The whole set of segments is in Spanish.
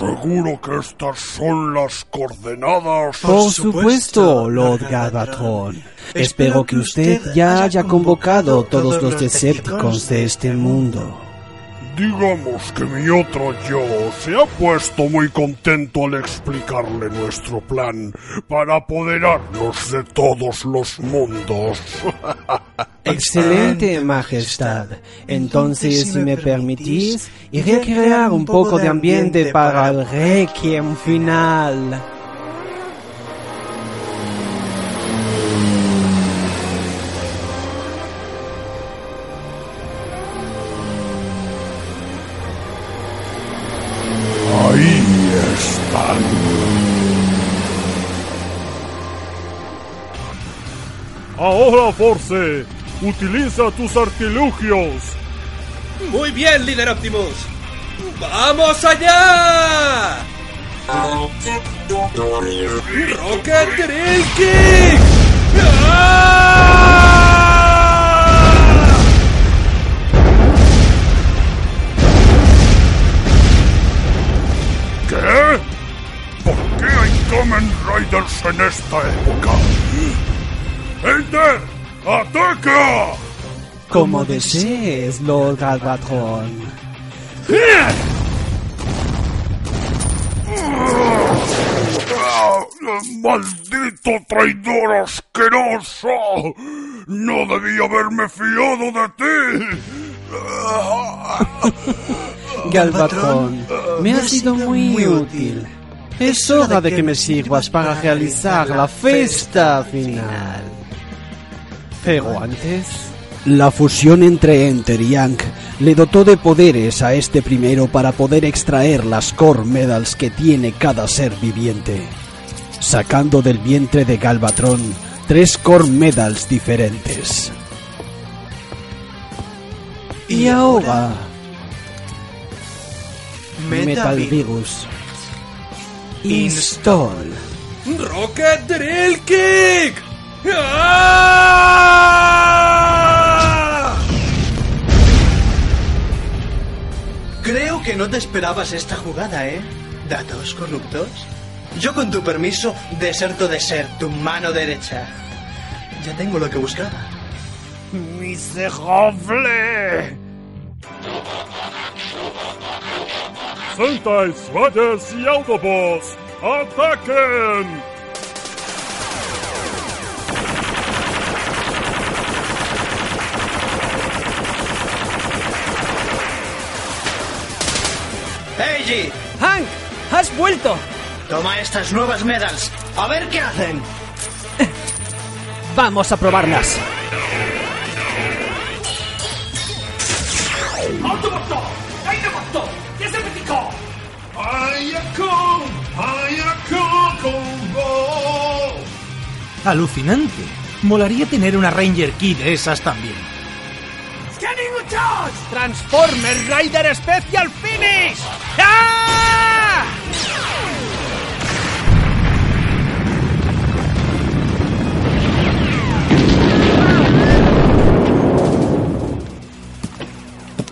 Seguro que estas son las coordenadas. Por supuesto, Lord Galvatron. Espero que usted ya haya convocado todos los Decepticons de este mundo. Digamos que mi otro yo se ha puesto muy contento al explicarle nuestro plan para apoderarnos de todos los mundos. Excelente, Majestad. Entonces, si me permitís, iré a crear un poco de ambiente para el requiem final. Force, utiliza tus artilugios. Muy bien, líder Optimus. ¡Vamos allá! ¡Rocket Kick! ¡Ah! ¿Qué? ¿Por qué hay Kamen Riders en esta época? ¡Enter! ¡Ataca! Como desees, Lord Galvatron. ¡Ah! ¡Maldito traidor asqueroso! ¡No debí haberme fiado de ti! Galvatron, me has sido muy útil. Es hora de que me sirvas para realizar la fiesta final. Pero antes... La fusión entre Enter y Yank le dotó de poderes a este primero para poder extraer las core medals que tiene cada ser viviente, sacando del vientre de Galvatron tres core medals diferentes. Y ahora... Metal Virus. Install. ¡Rocket Drill Kick! ¡Ah! Creo que no te esperabas esta jugada, ¿eh? Datos corruptos. Yo con tu permiso deserto de ser tu mano derecha. Ya tengo lo que buscaba. ¡Miserable! Sentai, Riders y Autobots, ¡ataquen! ¡Eiji! ¡Hank! ¡Has vuelto! Toma estas nuevas medals. A ver qué hacen. Vamos a probarlas. Alucinante. Molaría tener una Ranger Key de esas también. Transformer Rider Special Finish. ¡Ah!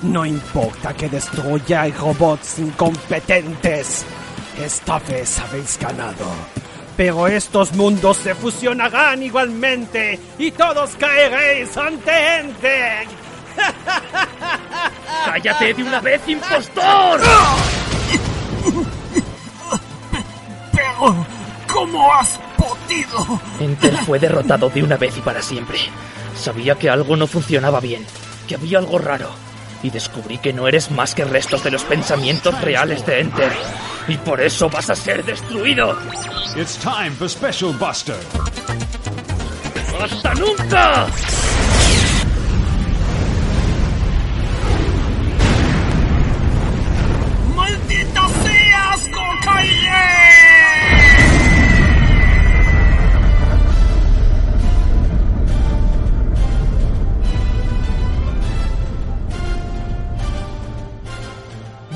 No importa que destruya robots incompetentes. Esta vez habéis ganado. Pero estos mundos se fusionarán igualmente y todos caeréis ante Enter. ¡Cállate de una vez, impostor! Pero, ¿cómo has podido? Enter fue derrotado de una vez y para siempre. Sabía que algo no funcionaba bien, que había algo raro. Y descubrí que no eres más que restos de los pensamientos reales de Enter. Y por eso vas a ser destruido. It's time for Special Buster. ¡Hasta nunca!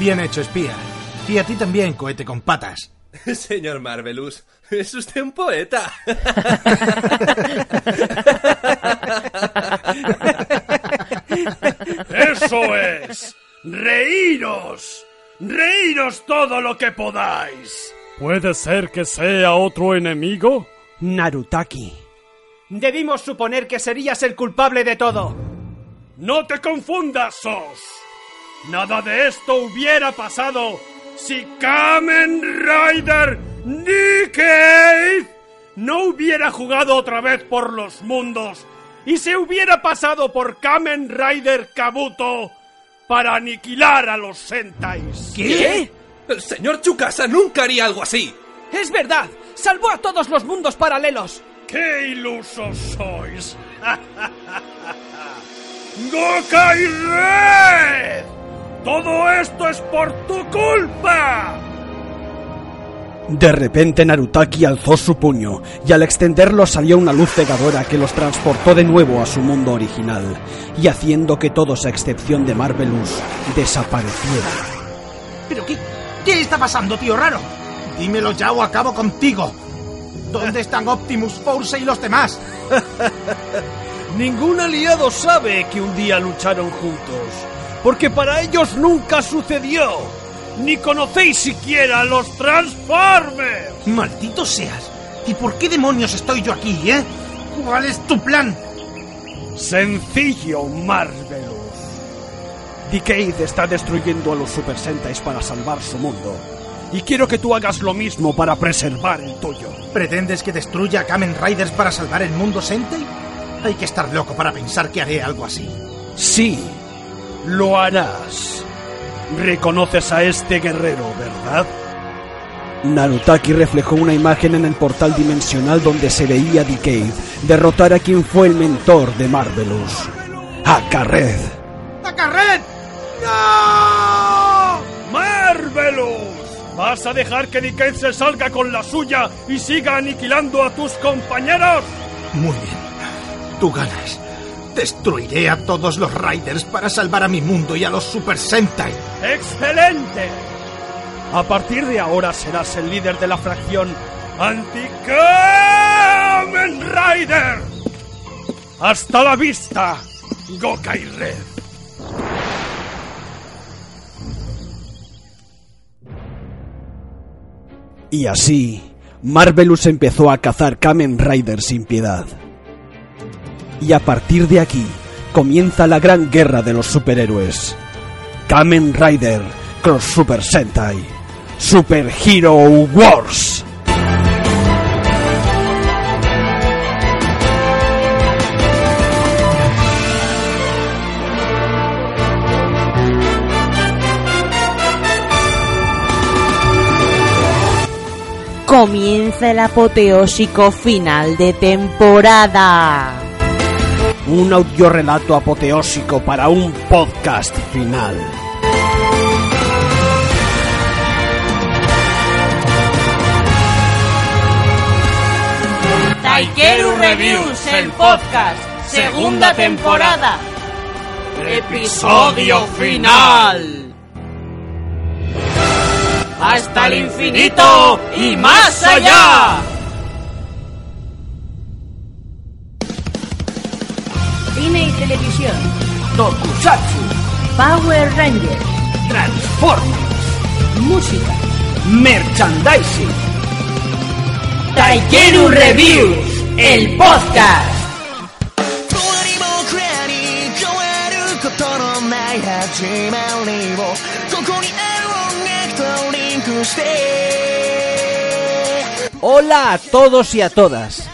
Bien hecho, espía. Y a ti también, cohete con patas. Señor Marvelous, es usted un poeta. ¡Eso es! ¡Reíros! ¡Reíros todo lo que podáis! ¿Puede ser que sea otro enemigo? Narutaki. Debimos suponer que serías el culpable de todo. ¡No te confundas, Sos! Nada de esto hubiera pasado si Kamen Rider Nikkei no hubiera jugado otra vez por los mundos y se hubiera pasado por Kamen Rider Kabuto para aniquilar a los Sentais. ¿Qué? El señor Chukasa nunca haría algo así. Es verdad, salvó a todos los mundos paralelos. ¡Qué ilusos sois! ¡Gokai Red! ¡Todo esto es por tu culpa! De repente Narutaki alzó su puño y al extenderlo salió una luz cegadora que los transportó de nuevo a su mundo original y haciendo que todos a excepción de Marvelous desaparecieran. ¿Pero qué, qué está pasando, tío raro? Dímelo ya o acabo contigo. ¿Dónde están Optimus Force y los demás? Ningún aliado sabe que un día lucharon juntos, porque para ellos nunca sucedió. Ni conocéis siquiera a los Transformers. Maldito seas. ¿Y por qué demonios estoy yo aquí, eh? ¿Cuál es tu plan? Sencillo, Marvelous. Decade está destruyendo a los Super Sentais para salvar su mundo. Y quiero que tú hagas lo mismo para preservar el tuyo. ¿Pretendes que destruya a Kamen Riders para salvar el mundo Sentai? Hay que estar loco para pensar que haré algo así. Sí, lo harás. Reconoces a este guerrero, ¿verdad? Narutaki reflejó una imagen en el portal dimensional donde se veía a Decade derrotar a quien fue el mentor de Marvelous, a Carred. ¡A Carred! ¡No! ¡Marvelous! ¿Vas a dejar que Decade se salga con la suya y siga aniquilando a tus compañeros? Muy bien. Tú ganas. Destruiré a todos los Riders para salvar a mi mundo y a los Super Sentai. ¡Excelente! A partir de ahora serás el líder de la fracción Anti-Kamen Rider. ¡Hasta la vista, Gokai Red! Y así, Marvelous empezó a cazar Kamen Rider sin piedad. Y a partir de aquí, comienza la gran guerra de los superhéroes. Kamen Rider Cross Super Sentai. Super Hero Wars. Comienza el apoteósico final de temporada. Un audiorelato apoteósico para un podcast final. Taikeru Reviews, el podcast, segunda temporada. Episodio final. Hasta el infinito y más allá. Televisión. Tokusatsu. Power Rangers. Transformers. Música. Merchandising. Taikeru Reviews, el podcast. Hola a todos y a todas.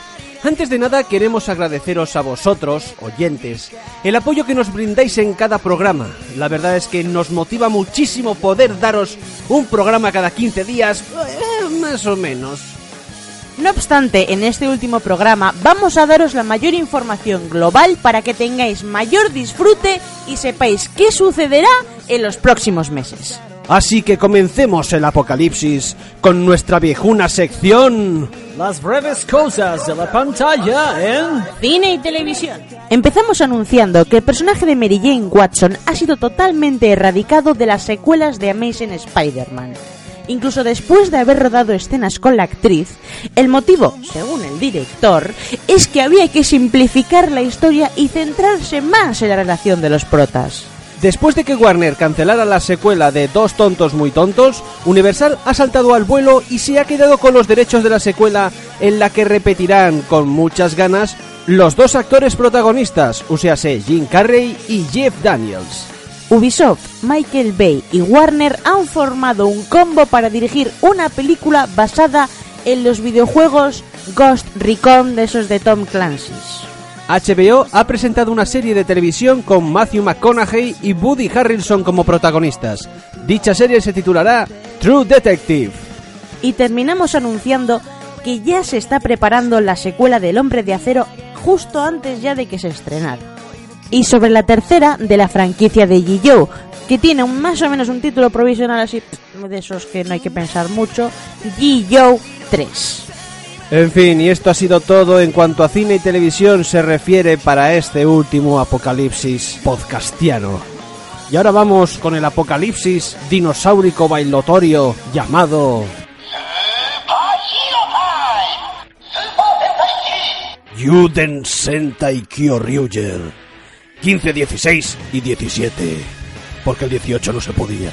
Antes de nada queremos agradeceros a vosotros, oyentes, el apoyo que nos brindáis en cada programa. La verdad es que nos motiva muchísimo poder daros un programa cada 15 días, eh, más o menos. No obstante, en este último programa vamos a daros la mayor información global para que tengáis mayor disfrute y sepáis qué sucederá en los próximos meses. Así que comencemos el apocalipsis con nuestra viejuna sección. Las breves cosas de la pantalla en cine y televisión. Empezamos anunciando que el personaje de Mary Jane Watson ha sido totalmente erradicado de las secuelas de Amazing Spider-Man. Incluso después de haber rodado escenas con la actriz, el motivo, según el director, es que había que simplificar la historia y centrarse más en la relación de los protas. Después de que Warner cancelara la secuela de Dos tontos muy tontos, Universal ha saltado al vuelo y se ha quedado con los derechos de la secuela en la que repetirán con muchas ganas los dos actores protagonistas, sea, Jim Carrey y Jeff Daniels. Ubisoft, Michael Bay y Warner han formado un combo para dirigir una película basada en los videojuegos Ghost Recon de esos de Tom Clancy. HBO ha presentado una serie de televisión con Matthew McConaughey y Woody Harrelson como protagonistas. Dicha serie se titulará True Detective. Y terminamos anunciando que ya se está preparando la secuela del Hombre de Acero justo antes ya de que se estrenara. Y sobre la tercera de la franquicia de G.I. que tiene un, más o menos un título provisional así de esos que no hay que pensar mucho, G.I. 3. En fin, y esto ha sido todo en cuanto a cine y televisión se refiere para este último apocalipsis podcastiano. Y ahora vamos con el apocalipsis dinosaurico bailotorio llamado... Yuden Sentai Kyoryuger 15, 16 y 17 Porque el 18 no se podía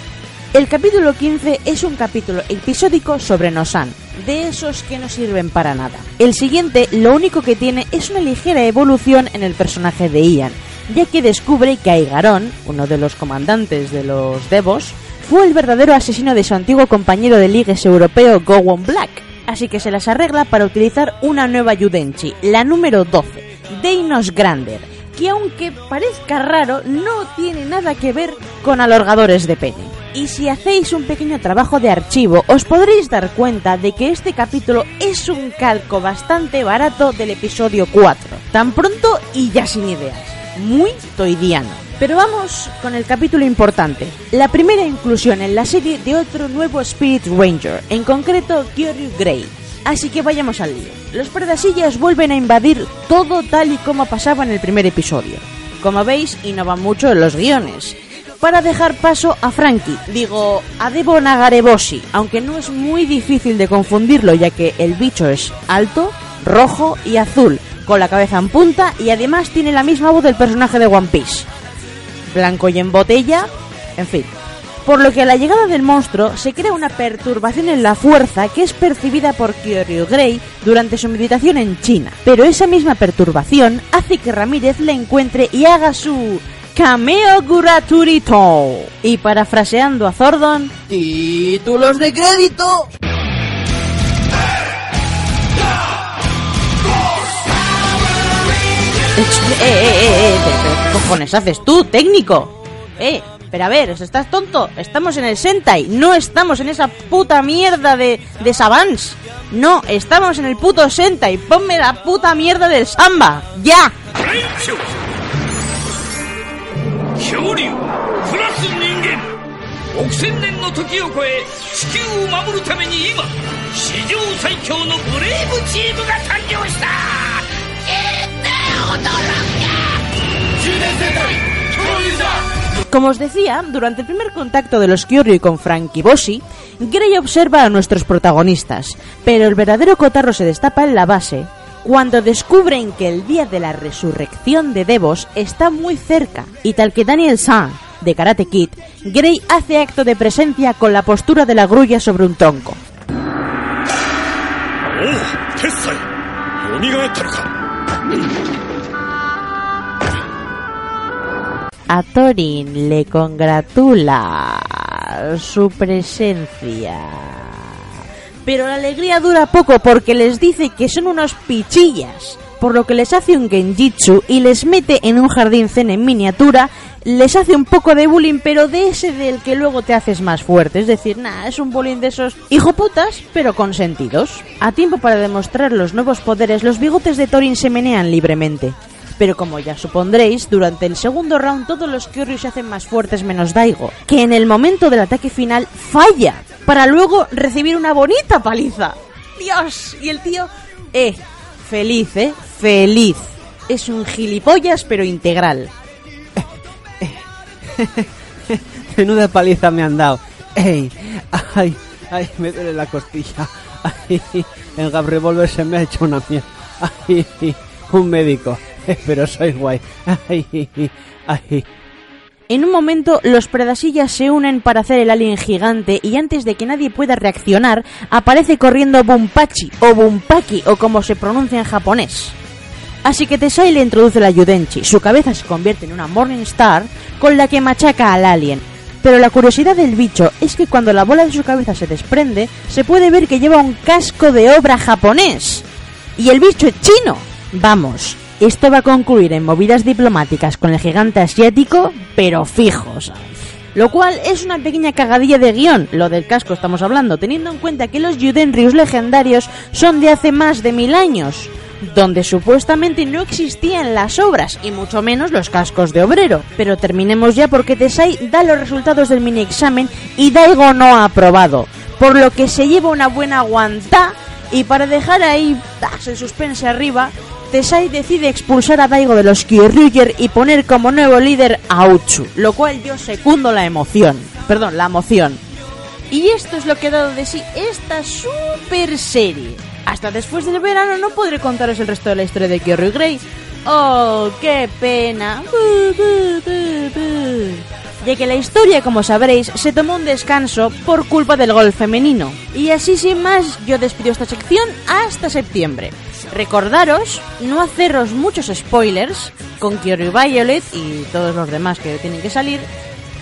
el capítulo 15 es un capítulo episódico sobre Nosan, de esos que no sirven para nada. El siguiente lo único que tiene es una ligera evolución en el personaje de Ian, ya que descubre que Aigaron, uno de los comandantes de los Devos, fue el verdadero asesino de su antiguo compañero de ligues europeo Gowon Black, así que se las arregla para utilizar una nueva Yudenchi, la número 12, Deinos Grander, que aunque parezca raro, no tiene nada que ver con alorgadores de pene. Y si hacéis un pequeño trabajo de archivo, os podréis dar cuenta de que este capítulo es un calco bastante barato del episodio 4. Tan pronto y ya sin ideas. Muy toidiano. Pero vamos con el capítulo importante. La primera inclusión en la serie de otro nuevo Spirit Ranger, en concreto Kyoryu Grey. Así que vayamos al lío. Los predasillas vuelven a invadir todo tal y como pasaba en el primer episodio. Como veis, innovan mucho en los guiones para dejar paso a Frankie, digo, a Debo Nagareboshi, aunque no es muy difícil de confundirlo ya que el bicho es alto, rojo y azul, con la cabeza en punta y además tiene la misma voz del personaje de One Piece. Blanco y en botella, en fin. Por lo que a la llegada del monstruo se crea una perturbación en la fuerza que es percibida por Kyoryu Grey durante su meditación en China. Pero esa misma perturbación hace que Ramírez le encuentre y haga su cameo gratuito. Y parafraseando a Zordon, títulos de crédito. Eh, eh, eh, eh, ¿qué cojones haces tú, técnico? Eh, pero a ver, ¿estás tonto? Estamos en el Sentai, no estamos en esa puta mierda de, de Savans. No, estamos en el puto Sentai. Ponme la puta mierda del Samba. ¡Ya! Como os decía, durante el primer contacto de los Kyoryu con Frankie Boshi, Grey observa a nuestros protagonistas, pero el verdadero cotarro se destapa en la base cuando descubren que el día de la resurrección de Devos está muy cerca, y tal que Daniel San, de Karate Kid, Grey hace acto de presencia con la postura de la grulla sobre un tronco. A Thorin le congratula su presencia pero la alegría dura poco porque les dice que son unos pichillas, por lo que les hace un genjitsu y les mete en un jardín zen en miniatura, les hace un poco de bullying, pero de ese del que luego te haces más fuerte, es decir, nada, es un bullying de esos hijoputas, pero con sentidos. A tiempo para demostrar los nuevos poderes, los bigotes de Thorin se menean libremente. Pero como ya supondréis, durante el segundo round todos los Kyoryu se hacen más fuertes menos Daigo, que en el momento del ataque final falla, para luego recibir una bonita paliza. Dios, y el tío, eh, feliz, eh, feliz. Es un gilipollas pero integral. Menuda paliza me han dado. ¡Ay! ¡Ay! Me duele la costilla. ¡Ay! El Gab Revolver se me ha hecho una mierda. ¡Ay! Un médico. Pero soy guay. ¡Ay! ¡Ay! En un momento, los Predasillas se unen para hacer el alien gigante y antes de que nadie pueda reaccionar, aparece corriendo Bumpachi o Bumpaki o como se pronuncia en japonés. Así que Tesai le introduce la Yudenchi, su cabeza se convierte en una Morning Star con la que machaca al alien. Pero la curiosidad del bicho es que cuando la bola de su cabeza se desprende, se puede ver que lleva un casco de obra japonés. Y el bicho es chino. Vamos, esto va a concluir en movidas diplomáticas con el gigante asiático, pero fijos. Lo cual es una pequeña cagadilla de guion, lo del casco estamos hablando, teniendo en cuenta que los Yudenryus legendarios son de hace más de mil años, donde supuestamente no existían las obras y mucho menos los cascos de obrero. Pero terminemos ya porque Tesai da los resultados del mini examen y Daigo no ha aprobado, por lo que se lleva una buena aguantá y para dejar ahí el suspense arriba, Tesai decide expulsar a Daigo de los Kyoryuger y poner como nuevo líder a Uchu, lo cual yo secundo la emoción. Perdón, la emoción. Y esto es lo que ha dado de sí esta super serie. Hasta después del verano no podré contaros el resto de la historia de Kyoryu Grey. ¡Oh, qué pena! Ya que la historia, como sabréis, se tomó un descanso por culpa del gol femenino. Y así sin más, yo despido esta sección hasta septiembre. Recordaros no haceros muchos spoilers con Kyoryu Violet y todos los demás que tienen que salir.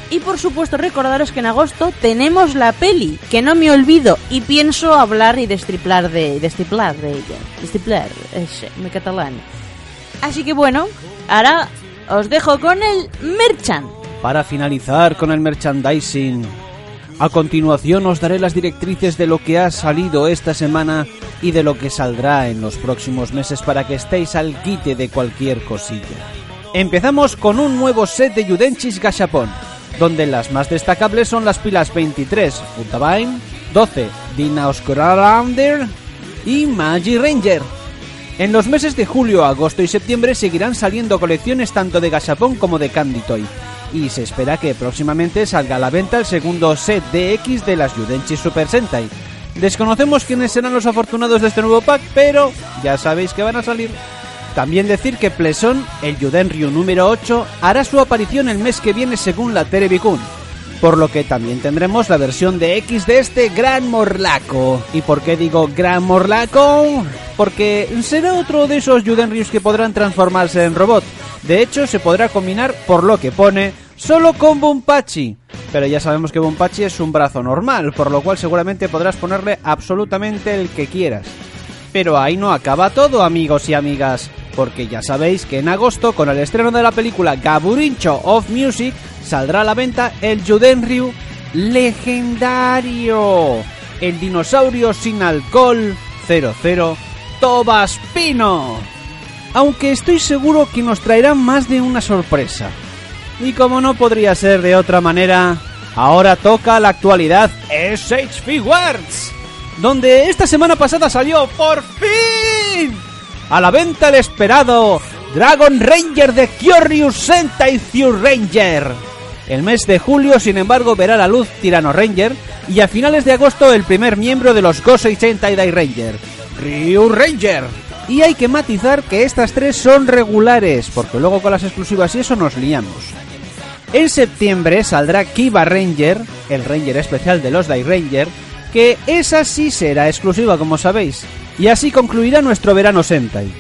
Y por supuesto recordaros que en agosto tenemos la peli, que no me olvido y pienso hablar y destriplar de, destriplar de ella. Destriplar, es muy catalán. Así que bueno, ahora os dejo con el Merchant. Para finalizar con el merchandising, a continuación os daré las directrices de lo que ha salido esta semana y de lo que saldrá en los próximos meses para que estéis al quite de cualquier cosilla. Empezamos con un nuevo set de Yudenchis Gashapon, donde las más destacables son las pilas 23 Futabine, 12 Dinaoscorander y Magi Ranger. En los meses de julio, agosto y septiembre seguirán saliendo colecciones tanto de Gashapon como de Candy Toy, y se espera que próximamente salga a la venta el segundo set DX de las Yudenchi Super Sentai. Desconocemos quiénes serán los afortunados de este nuevo pack, pero ya sabéis que van a salir. También decir que Pleson, el Yudenryu número 8, hará su aparición el mes que viene según la Terebikun. Por lo que también tendremos la versión de X de este Gran Morlaco. ¿Y por qué digo Gran Morlaco? Porque será otro de esos Yudenryus que podrán transformarse en robot. De hecho, se podrá combinar, por lo que pone, solo con Bumpachi. Pero ya sabemos que Bumpachi es un brazo normal, por lo cual seguramente podrás ponerle absolutamente el que quieras. Pero ahí no acaba todo, amigos y amigas, porque ya sabéis que en agosto, con el estreno de la película Gaburincho of Music, saldrá a la venta el Judenryu legendario, el dinosaurio sin alcohol 00 Tobaspino. Aunque estoy seguro que nos traerá más de una sorpresa. Y como no podría ser de otra manera, ahora toca la actualidad SH Figuarts, donde esta semana pasada salió por fin a la venta el esperado Dragon Ranger de Kyoryu Sentai Zyu Ranger. El mes de julio, sin embargo, verá la luz Tirano Ranger y a finales de agosto el primer miembro de los Gosei Sentai Dai Ranger, Ryu Ranger. Y hay que matizar que estas tres son regulares, porque luego con las exclusivas y eso nos liamos. En septiembre saldrá Kiba Ranger, el Ranger especial de los Dai Ranger, que esa sí será exclusiva como sabéis. Y así concluirá nuestro verano Sentai.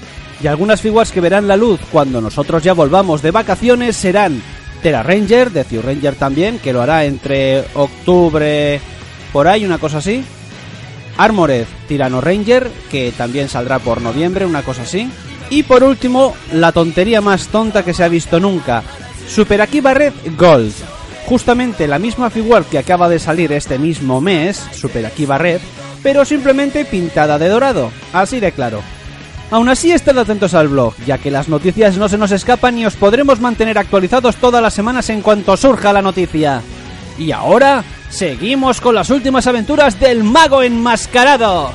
Y algunas figuras que verán la luz cuando nosotros ya volvamos de vacaciones serán Terra Ranger, de Zyu Ranger también, que lo hará entre octubre, por ahí, una cosa así. Armored Tirano Ranger, que también saldrá por noviembre, una cosa así. Y por último, la tontería más tonta que se ha visto nunca, Super Akiba Red Gold. Justamente la misma figura que acaba de salir este mismo mes, Super Akiba Red, pero simplemente pintada de dorado, así de claro. Aún así, estad atentos al blog, ya que las noticias no se nos escapan y os podremos mantener actualizados todas las semanas en cuanto surja la noticia. Y ahora, seguimos con las últimas aventuras del mago enmascarado.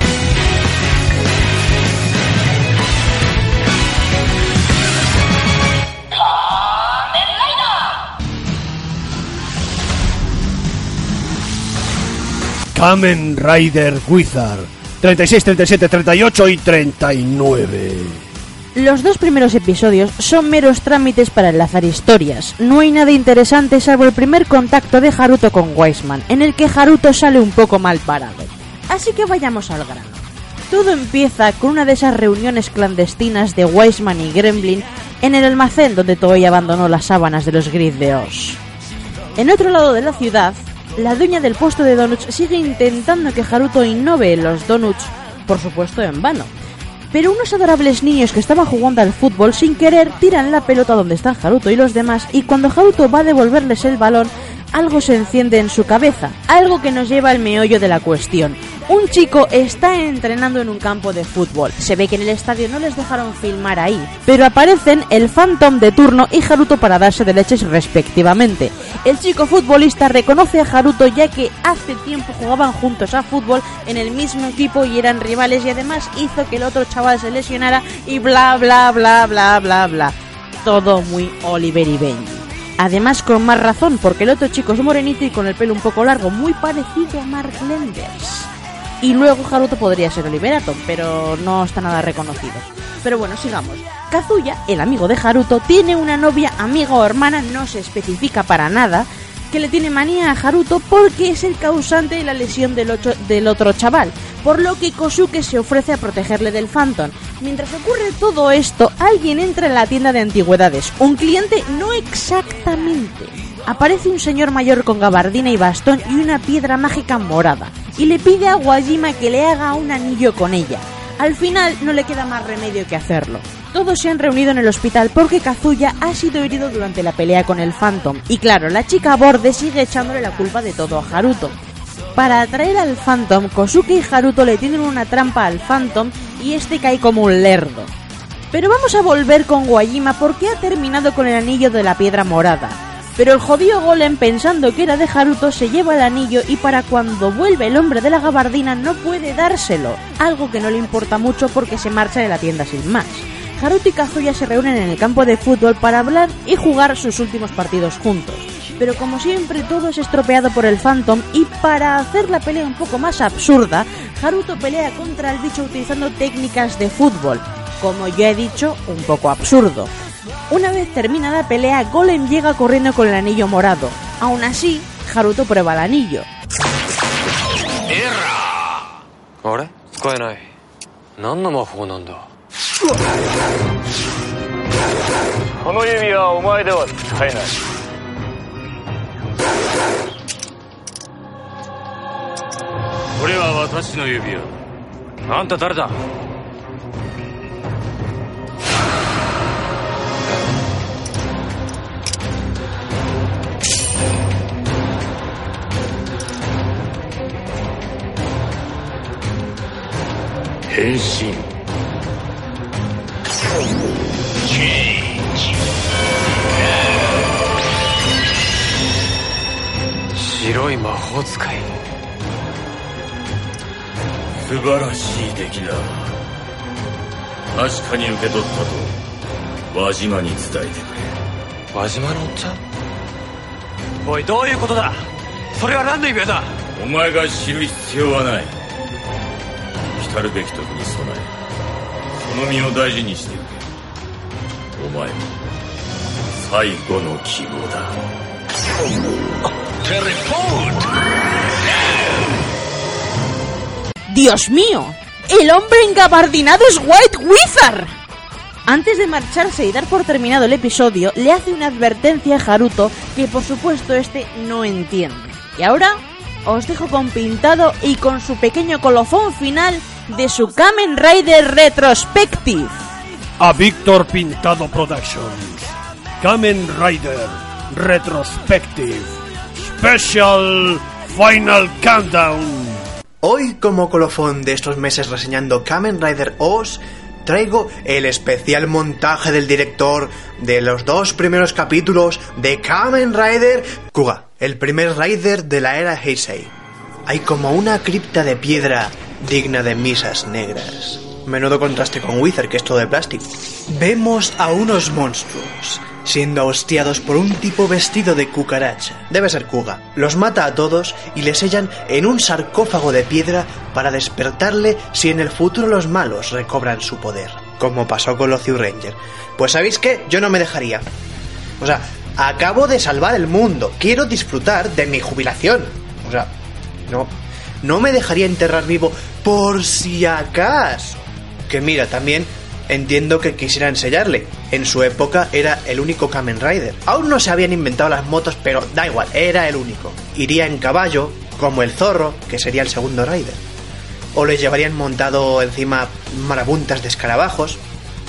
Kamen Rider Wizard. 36, 37, 38 y 39. Los dos primeros episodios son meros trámites para enlazar historias. No hay nada interesante salvo el primer contacto de Haruto con Wiseman, en el que Haruto sale un poco mal parado. Así que vayamos al grano. Todo empieza con una de esas reuniones clandestinas de Wiseman y Gremlin en el almacén donde Toei abandonó las sábanas de los Gris de Oz. En otro lado de la ciudad, la dueña del puesto de donuts sigue intentando que Haruto innove los donuts, por supuesto en vano. Pero unos adorables niños que estaban jugando al fútbol sin querer tiran la pelota donde están Haruto y los demás y cuando Haruto va a devolverles el balón, algo se enciende en su cabeza, algo que nos lleva al meollo de la cuestión. Un chico está entrenando en un campo de fútbol. Se ve que en el estadio no les dejaron filmar ahí, pero aparecen el Phantom de turno y Haruto para darse de leches respectivamente. El chico futbolista reconoce a Haruto ya que hace tiempo jugaban juntos a fútbol en el mismo equipo y eran rivales y además hizo que el otro chaval se lesionara y bla bla bla bla bla bla. Todo muy Oliver y Benji. Además con más razón porque el otro chico es morenito y con el pelo un poco largo, muy parecido a Mark Lenders. Y luego Haruto podría ser Oliver Atom, pero no está nada reconocido. Pero bueno, sigamos. Kazuya, el amigo de Haruto, tiene una novia, amiga o hermana, no se especifica para nada, que le tiene manía a Haruto porque es el causante de la lesión del, del otro chaval, por lo que Kosuke se ofrece a protegerle del Phantom. Mientras ocurre todo esto, alguien entra en la tienda de antigüedades, un cliente no exactamente. Aparece un señor mayor con gabardina y bastón y una piedra mágica morada, y le pide a Wajima que le haga un anillo con ella. Al final no le queda más remedio que hacerlo. Todos se han reunido en el hospital porque Kazuya ha sido herido durante la pelea con el Phantom. Y claro, la chica a borde sigue echándole la culpa de todo a Haruto. Para atraer al Phantom, Kosuke y Haruto le tienen una trampa al Phantom y este cae como un lerdo. Pero vamos a volver con Wajima porque ha terminado con el anillo de la piedra morada. Pero el jodido golem, pensando que era de Haruto, se lleva el anillo y para cuando vuelve el hombre de la gabardina no puede dárselo, algo que no le importa mucho porque se marcha de la tienda sin más. Haruto y Kazuya se reúnen en el campo de fútbol para hablar y jugar sus últimos partidos juntos. Pero como siempre todo es estropeado por el Phantom y para hacer la pelea un poco más absurda, Haruto pelea contra el bicho utilizando técnicas de fútbol, como ya he dicho, un poco absurdo. Una vez termina la pelea, Golem llega corriendo con el anillo morado. Aún así, Haruto prueba el anillo. あこれは私の指輪あんた誰だ？変身。白い魔法使い。素晴らしい出来だ。確かに受け取ったと輪島に伝えてくれ。輪島のおっちゃん？おいどういうことだ？それは何の指輪だ？お前が知る必要はない。来るべき時に備え。その身を大事にしてくれ。お前の最後の希望だ ¡Dios mío! ¡El hombre engabardinado es White Wizard! Antes de marcharse y dar por terminado el episodio, le hace una advertencia a Haruto que por supuesto este no entiende. Y ahora os dejo con Pintado y con su pequeño colofón final de su Kamen Rider Retrospective. A Víctor Pintado Productions. Kamen Rider Retrospective. Special Final Countdown. Hoy, como colofón de estos meses reseñando Kamen Rider Oz, traigo el especial montaje del director de los dos primeros capítulos de Kamen Rider Kuga, el primer Rider de la era Heisei. Hay como una cripta de piedra digna de misas negras. Menudo contraste con Wither, que es todo de plástico. Vemos a unos monstruos siendo hostiados por un tipo vestido de cucaracha. Debe ser Kuga. Los mata a todos y les sellan en un sarcófago de piedra para despertarle si en el futuro los malos recobran su poder. Como pasó con los Ranger. Pues sabéis qué, yo no me dejaría. O sea, acabo de salvar el mundo. Quiero disfrutar de mi jubilación. O sea, no, no me dejaría enterrar vivo por si acaso. Que mira, también entiendo que quisieran sellarle. En su época era el único Kamen Rider. Aún no se habían inventado las motos, pero da igual, era el único. Iría en caballo, como el zorro, que sería el segundo Rider. O le llevarían montado encima marabuntas de escarabajos.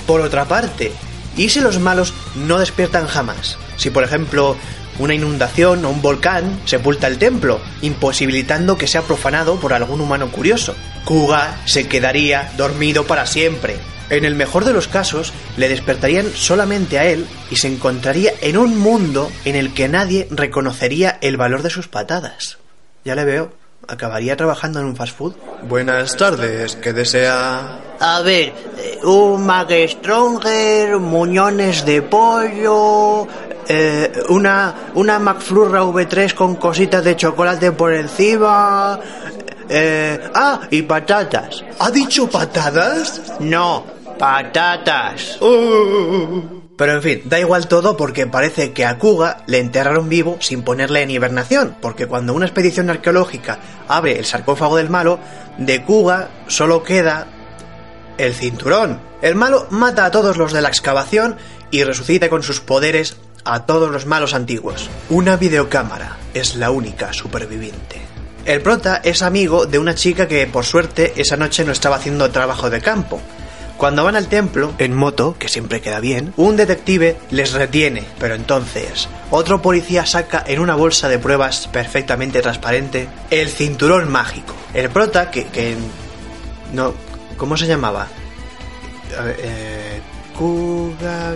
Por otra parte, ¿y si los malos no despiertan jamás? Si por ejemplo una inundación o un volcán sepulta el templo, imposibilitando que sea profanado por algún humano curioso. Kuga se quedaría dormido para siempre, en el mejor de los casos, le despertarían solamente a él y se encontraría en un mundo en el que nadie reconocería el valor de sus patadas. Ya le veo. ¿Acabaría trabajando en un fast food? Buenas tardes, ¿qué desea? A ver, eh, un Stronger, muñones de pollo, eh, una, una McFlurra V3 con cositas de chocolate por encima. Eh, ah, y patatas. ¿Ha dicho patadas? No, patatas. Pero en fin, da igual todo porque parece que a Kuga le enterraron vivo sin ponerle en hibernación, porque cuando una expedición arqueológica abre el sarcófago del malo, de Kuga solo queda el cinturón. El malo mata a todos los de la excavación y resucita con sus poderes a todos los malos antiguos. Una videocámara es la única superviviente. El prota es amigo de una chica que por suerte esa noche no estaba haciendo trabajo de campo, cuando van al templo, en moto, que siempre queda bien, un detective les retiene, pero entonces otro policía saca en una bolsa de pruebas perfectamente transparente el cinturón mágico. El prota, que... que no... ¿Cómo se llamaba? Eh, Kuga,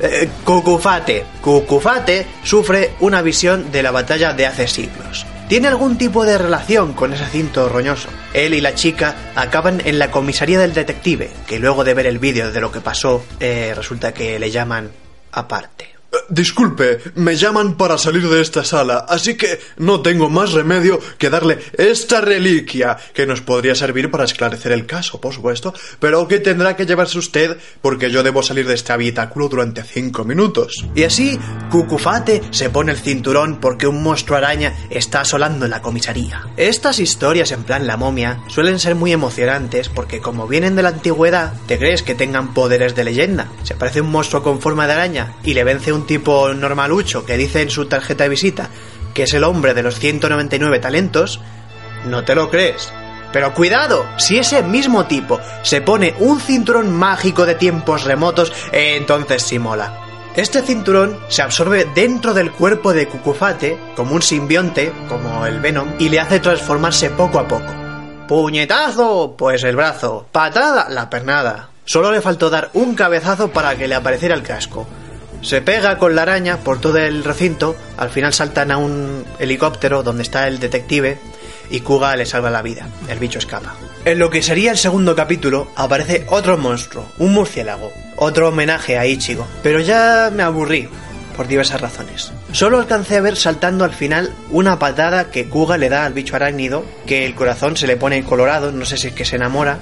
eh, Cucufate. Cucufate sufre una visión de la batalla de hace siglos tiene algún tipo de relación con ese cinto roñoso. Él y la chica acaban en la comisaría del detective, que luego de ver el vídeo de lo que pasó, eh, resulta que le llaman aparte. Disculpe, me llaman para salir de esta sala, así que no tengo más remedio que darle esta reliquia, que nos podría servir para esclarecer el caso, por supuesto, pero que tendrá que llevarse usted porque yo debo salir de este habitáculo durante cinco minutos. Y así, Cucufate se pone el cinturón porque un monstruo araña está asolando la comisaría. Estas historias en plan la momia suelen ser muy emocionantes porque como vienen de la antigüedad, te crees que tengan poderes de leyenda. Se aparece un monstruo con forma de araña y le vence un tipo normalucho que dice en su tarjeta de visita que es el hombre de los 199 talentos, no te lo crees. Pero cuidado, si ese mismo tipo se pone un cinturón mágico de tiempos remotos, entonces sí mola. Este cinturón se absorbe dentro del cuerpo de Cucufate como un simbionte, como el Venom, y le hace transformarse poco a poco. Puñetazo, pues el brazo. Patada, la pernada. Solo le faltó dar un cabezazo para que le apareciera el casco. Se pega con la araña por todo el recinto, al final saltan a un helicóptero donde está el detective y Kuga le salva la vida. El bicho escapa. En lo que sería el segundo capítulo aparece otro monstruo, un murciélago, otro homenaje a Ichigo. Pero ya me aburrí, por diversas razones. Solo alcancé a ver saltando al final una patada que Kuga le da al bicho arácnido, que el corazón se le pone colorado, no sé si es que se enamora,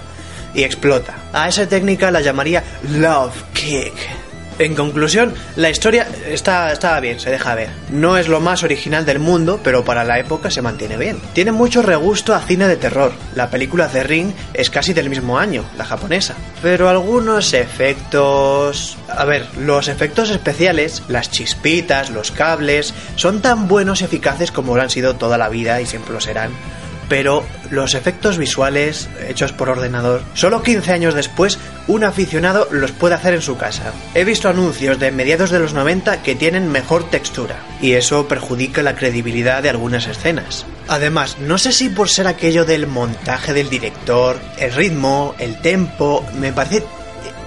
y explota. A esa técnica la llamaría Love Kick. En conclusión, la historia está, bien, se deja ver. No es lo más original del mundo, pero para la época se mantiene bien. Tiene mucho regusto a cine de terror. La película The Ring es casi del mismo año, la japonesa. Pero algunos efectos... A ver, los efectos especiales, las chispitas, los cables, son tan buenos y eficaces como lo han sido toda la vida y siempre lo serán pero los efectos visuales hechos por ordenador, solo 15 años después, un aficionado los puede hacer en su casa. He visto anuncios de mediados de los 90 que tienen mejor textura, y eso perjudica la credibilidad de algunas escenas. Además, no sé si por ser aquello del montaje del director, el ritmo, el tempo, me parece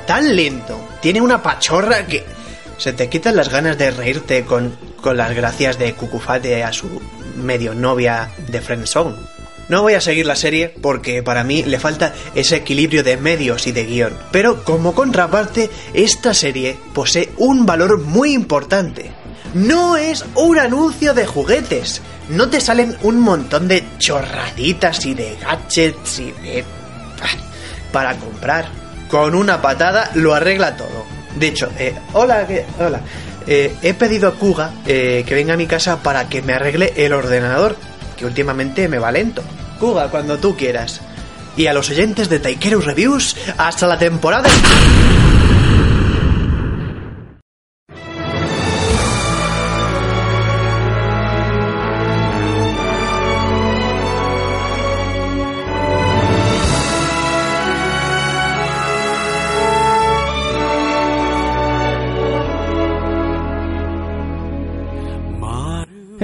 tan lento, tiene una pachorra que se te quitan las ganas de reírte con, con las gracias de Cucufate a su medio novia de Friendzone. No voy a seguir la serie porque para mí le falta ese equilibrio de medios y de guion. Pero como contraparte, esta serie posee un valor muy importante. No es un anuncio de juguetes. No te salen un montón de chorraditas y de gadgets y de... ah, para comprar. Con una patada lo arregla todo. De hecho, eh, hola, hola. Eh, he pedido a Kuga eh, que venga a mi casa para que me arregle el ordenador, que últimamente me va lento. Kuga, cuando tú quieras. Y a los oyentes de Taikeru Reviews, hasta la temporada...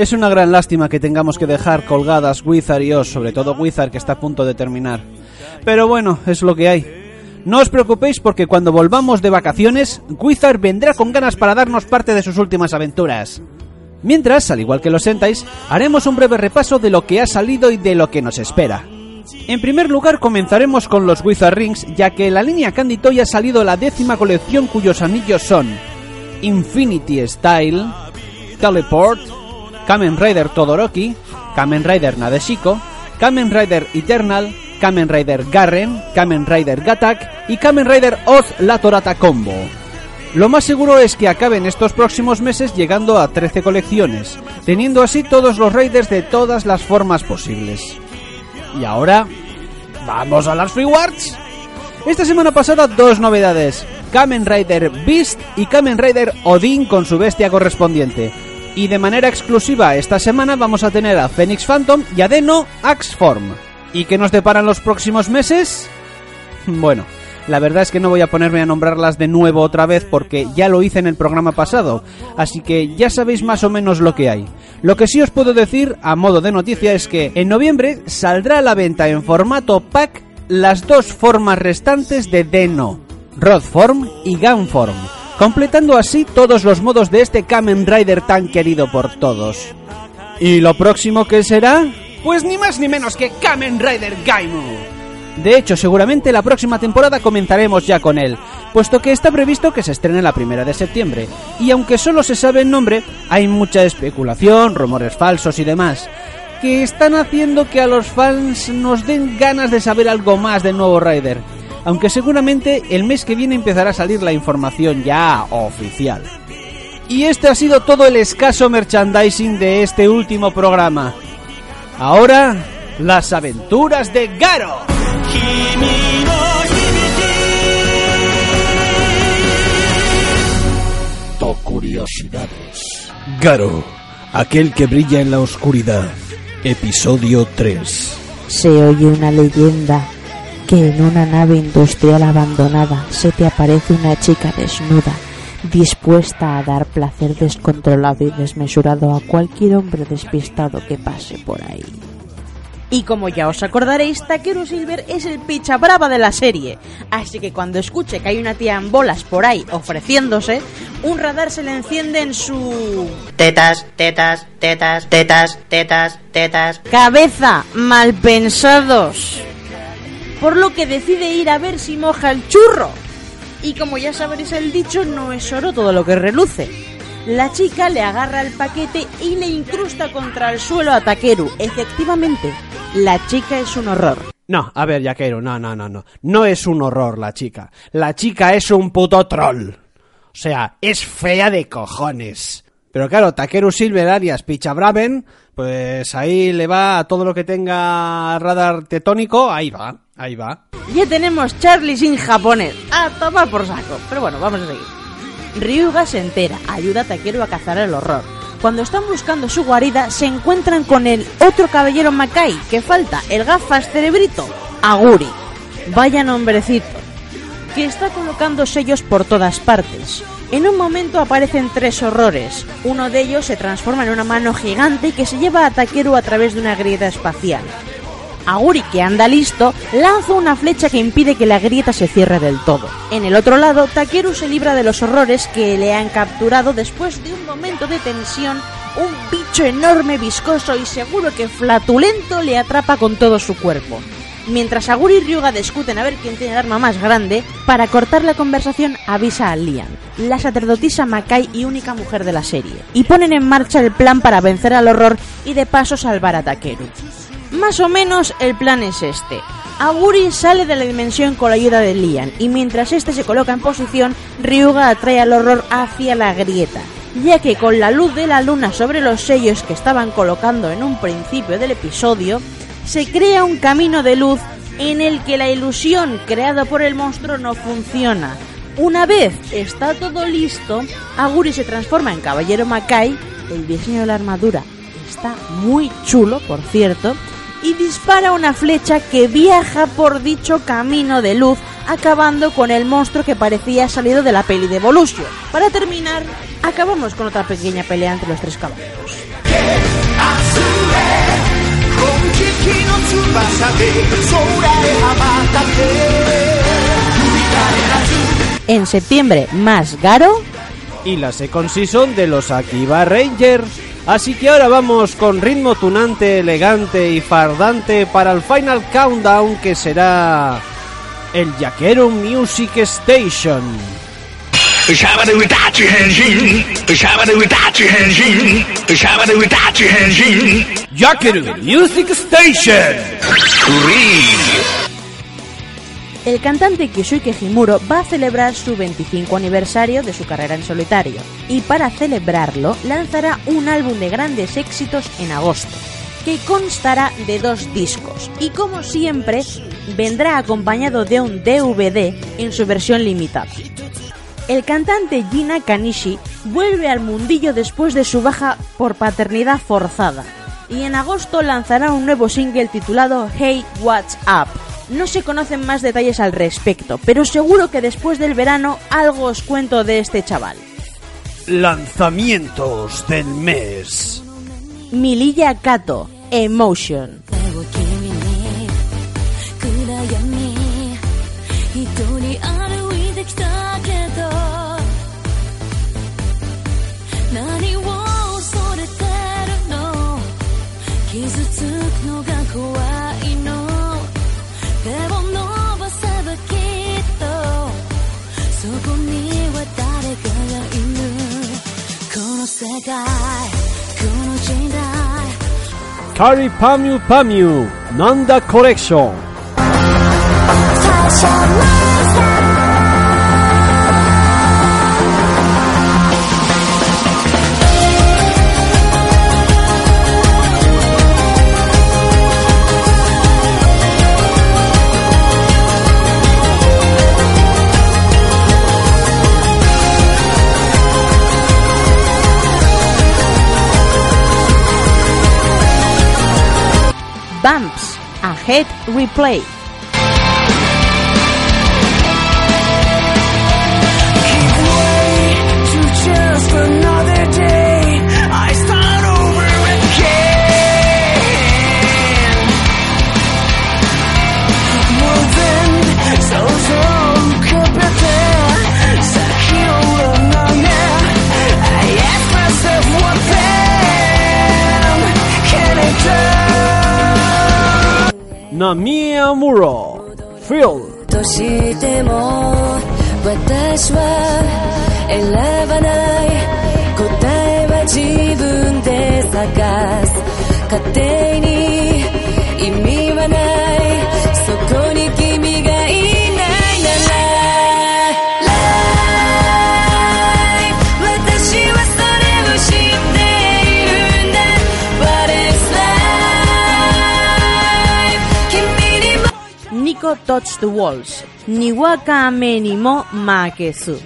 Es una gran lástima que tengamos que dejar colgadas Wizard y Oz, sobre todo Wizard que está a punto de terminar. Pero bueno, es lo que hay. No os preocupéis porque cuando volvamos de vacaciones, Wizard vendrá con ganas para darnos parte de sus últimas aventuras. Mientras, al igual que los Sentais, haremos un breve repaso de lo que ha salido y de lo que nos espera. En primer lugar comenzaremos con los Wizard Rings, ya que la línea Candy Toy ha salido la décima colección cuyos anillos son Infinity Style, Teleport, Kamen Rider Todoroki, Kamen Rider Nadeshiko, Kamen Rider Eternal, Kamen Rider Garren, Kamen Rider Gatak y Kamen Rider Oz La Torata Combo. Lo más seguro es que acaben estos próximos meses llegando a 13 colecciones, teniendo así todos los Raiders de todas las formas posibles. Y ahora, ¡vamos a las Freewards! Esta semana pasada dos novedades, Kamen Rider Beast y Kamen Rider Odin con su bestia correspondiente. Y de manera exclusiva esta semana vamos a tener a Phoenix Phantom y a Deno Axform. ¿Y qué nos deparan los próximos meses? Bueno, la verdad es que no voy a ponerme a nombrarlas de nuevo otra vez porque ya lo hice en el programa pasado, así que ya sabéis más o menos lo que hay. Lo que sí os puedo decir a modo de noticia es que en noviembre saldrá a la venta en formato pack las dos formas restantes de Deno, Rodform y Gunform, completando así todos los modos de este Kamen Rider tan querido por todos. ¿Y lo próximo que será? Pues ni más ni menos que Kamen Rider Gaimu. De hecho, seguramente la próxima temporada comenzaremos ya con él, puesto que está previsto que se estrene la primera de septiembre, y aunque solo se sabe el nombre, hay mucha especulación, rumores falsos y demás, que están haciendo que a los fans nos den ganas de saber algo más del nuevo Rider, aunque seguramente el mes que viene empezará a salir la información ya oficial. Y este ha sido todo el escaso merchandising de este último programa. Ahora, las aventuras de Garo. Curiosidades. Garo, aquel que brilla en la oscuridad. Episodio 3. Se oye una leyenda que en una nave industrial abandonada se te aparece una chica desnuda, dispuesta a dar placer descontrolado y desmesurado a cualquier hombre despistado que pase por ahí. Y como ya os acordaréis, Takeru Silver es el picha brava de la serie. Así que cuando escuche que hay una tía en bolas por ahí ofreciéndose, un radar se le enciende en su... Tetas, tetas, tetas, tetas, tetas, tetas. Cabeza, malpensados. Por lo que decide ir a ver si moja el churro. Y como ya sabréis el dicho, no es oro todo lo que reluce. La chica le agarra el paquete y le incrusta contra el suelo a Takeru. Efectivamente, la chica es un horror. No, a ver, Yaquero, no, no, no, no. No es un horror la chica. La chica es un puto troll. O sea, es fea de cojones. Pero claro, Takeru Silver alias Pichabraven, pues ahí le va a todo lo que tenga radar tetónico, ahí va, Ya tenemos Charlie sin japonés. A tomar por saco. Pero bueno, vamos a seguir. Ryuga se entera, ayuda a Takeru a cazar el horror. Cuando están buscando su guarida, se encuentran con el otro caballero Makai, que falta, el gafas cerebrito, Aguri. Vaya nombrecito. Que está colocando sellos por todas partes. En un momento aparecen tres horrores. Uno de ellos se transforma en una mano gigante que se lleva a Takeru a través de una grieta espacial. Aguri, que anda listo, lanza una flecha que impide que la grieta se cierre del todo. En el otro lado, Takeru se libra de los horrores que le han capturado después de un momento de tensión. Un bicho enorme, viscoso y seguro que flatulento le atrapa con todo su cuerpo. Mientras Aguri y Ryuga discuten a ver quién tiene el arma más grande, para cortar la conversación avisa a Lian, la sacerdotisa Makai y única mujer de la serie, y ponen en marcha el plan para vencer al horror y de paso salvar a Takeru. Más o menos el plan es este. Aguri sale de la dimensión con la ayuda de Lian y mientras este se coloca en posición, Ryuga atrae al horror hacia la grieta, ya que con la luz de la luna sobre los sellos que estaban colocando en un principio del episodio, se crea un camino de luz en el que la ilusión creada por el monstruo no funciona. Una vez está todo listo, Aguri se transforma en Caballero Makai, el diseño de la armadura está muy chulo, por cierto, y dispara una flecha que viaja por dicho camino de luz, acabando con el monstruo que parecía salido de la peli de Evolution. Para terminar, acabamos con otra pequeña pelea entre los tres caballeros. En septiembre, más Garo y la second season de los Akiba Rangers. Así que ahora vamos con ritmo tunante, elegante y fardante para el final countdown que será el Yaquero Music Station. Yakeru Music Station. El cantante Kyosuke Himuro va a celebrar su 25 aniversario de su carrera en solitario y para celebrarlo lanzará un álbum de grandes éxitos en agosto, que constará de dos discos y como siempre vendrá acompañado de un DVD en su versión limitada. El cantante Gina Kanishi vuelve al mundillo después de su baja por paternidad forzada y en agosto lanzará un nuevo single titulado Hey What's Up. No se conocen más detalles al respecto, pero seguro que después del verano algo os cuento de este chaval. Lanzamientos del mes. Mililla Kato, Emotion. カリパミュパミュなんだコレクション It replay. Do? Nami Amuro. Phil. としても私は選ばない答えは自分で探す勝手に Touch the Walls. Ni waka menimo makesu.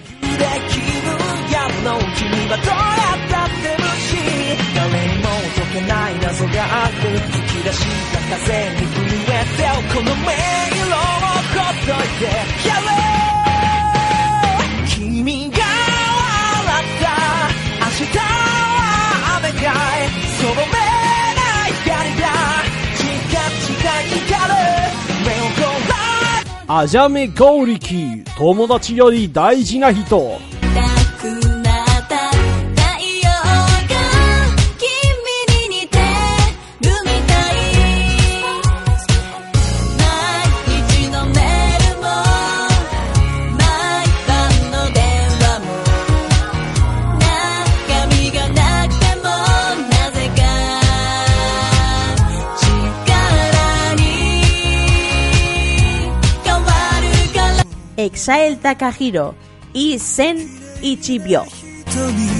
ない謎があって吹き出した風に震えてこの音色をほっといてやれあじゃめゴリキ友達より大事な人。Exael Takahiro y Sen Ichibyo. 瞳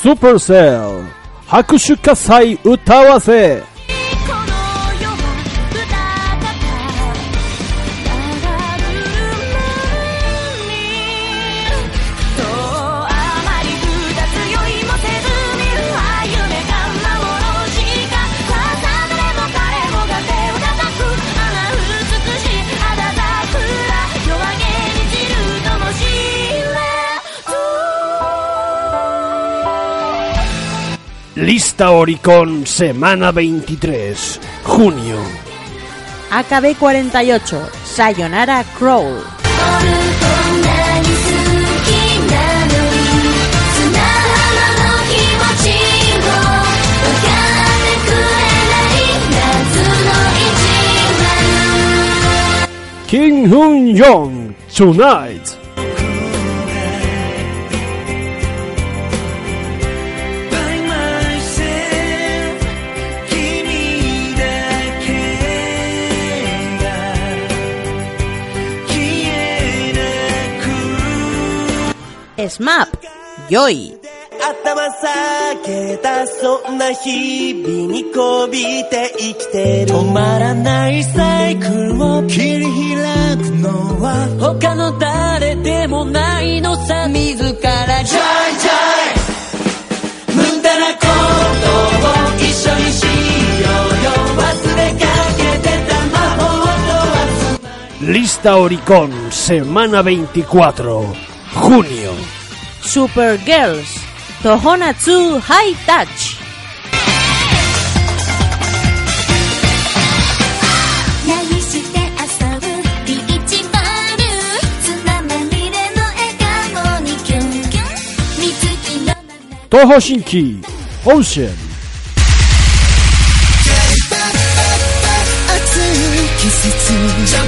スーパーセル拍手喝采歌わせ。Lista Oricon, semana 23, junio. AKB 48, Sayonara Crawl. Kim Hoon Young, Tonight. SMAP, Joy. 頭下げたそんな日々にこびて生きてる。止まらないサイクルを切り開くのは他の誰でもないのさ。自らジャイジャイ。無駄なことを一緒にしようよ。忘れかけてた魔法とは Lista Oricon Semana 24 Junio Super Girls トホナ2ハイタッチ東方神起オーシャン季節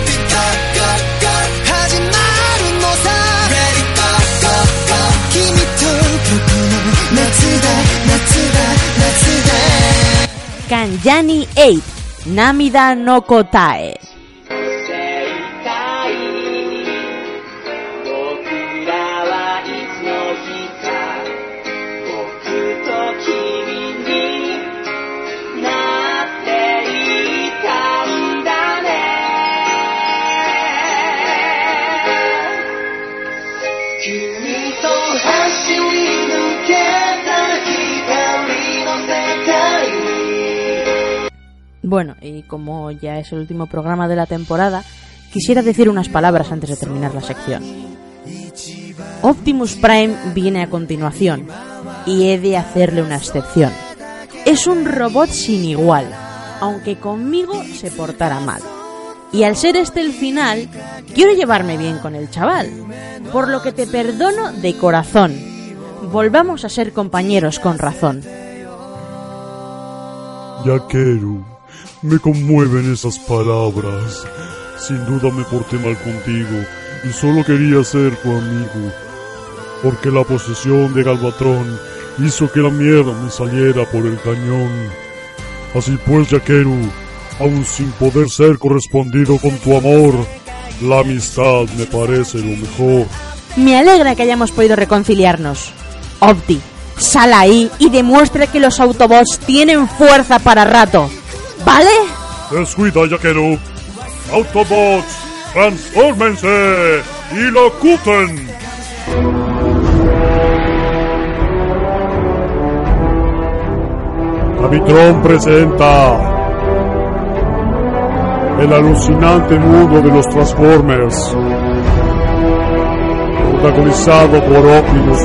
夏だ Kanjani 8, Namida no Kotae. Bueno, y como ya es el último programa de la temporada, quisiera decir unas palabras antes de terminar la sección. Optimus Prime viene a continuación, y he de hacerle una excepción. Es un robot sin igual, aunque conmigo se portará mal. Y al ser este el final, quiero llevarme bien con el chaval, por lo que te perdono de corazón. Volvamos a ser compañeros con razón. Yakeru, me conmueven esas palabras. Sin duda me porté mal contigo y solo quería ser tu amigo. Porque la posesión de Galvatron hizo que la mierda me saliera por el cañón. Así pues, Yakeru, aun sin poder ser correspondido con tu amor, la amistad me parece lo mejor. Me alegra que hayamos podido reconciliarnos. Opti, sal ahí y demuestra que los Autobots tienen fuerza para rato. ¿Vale? Descuida, Yaquero. Autobots, transfórmense y locuten. Amitron presenta el alucinante mundo de los Transformers, protagonizado por Optimus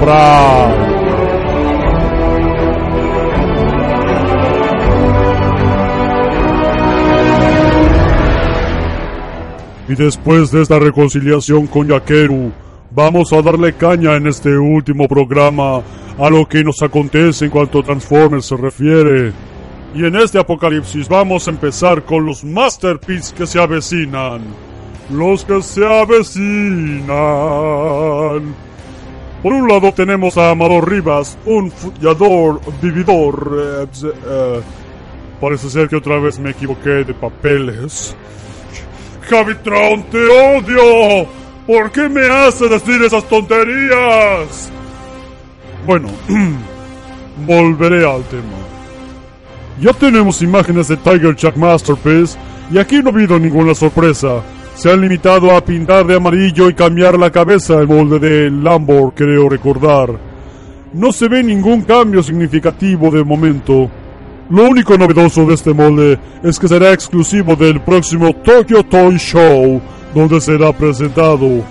Prime. Y después de esta reconciliación con Yakeru, vamos a darle caña en este último programa a lo que nos acontece en cuanto a Transformers se refiere. Y en este apocalipsis vamos a empezar con los masterpieces que se avecinan. Los que se avecinan. Por un lado tenemos a Amador Rivas, un follador, vividor. eh, eh, parece ser que otra vez me equivoqué de papeles. Javitron, te odio. ¿Por qué me hace decir esas tonterías? Bueno, volveré al tema. Ya tenemos imágenes de Tiger Jack Masterpiece y aquí no ha habido ninguna sorpresa. Se han limitado a pintar de amarillo y cambiar la cabeza el molde de Lambor, creo recordar. No se ve ningún cambio significativo de momento. Lo único novedoso de este molde es que será exclusivo del próximo Tokyo Toy Show, donde será presentado.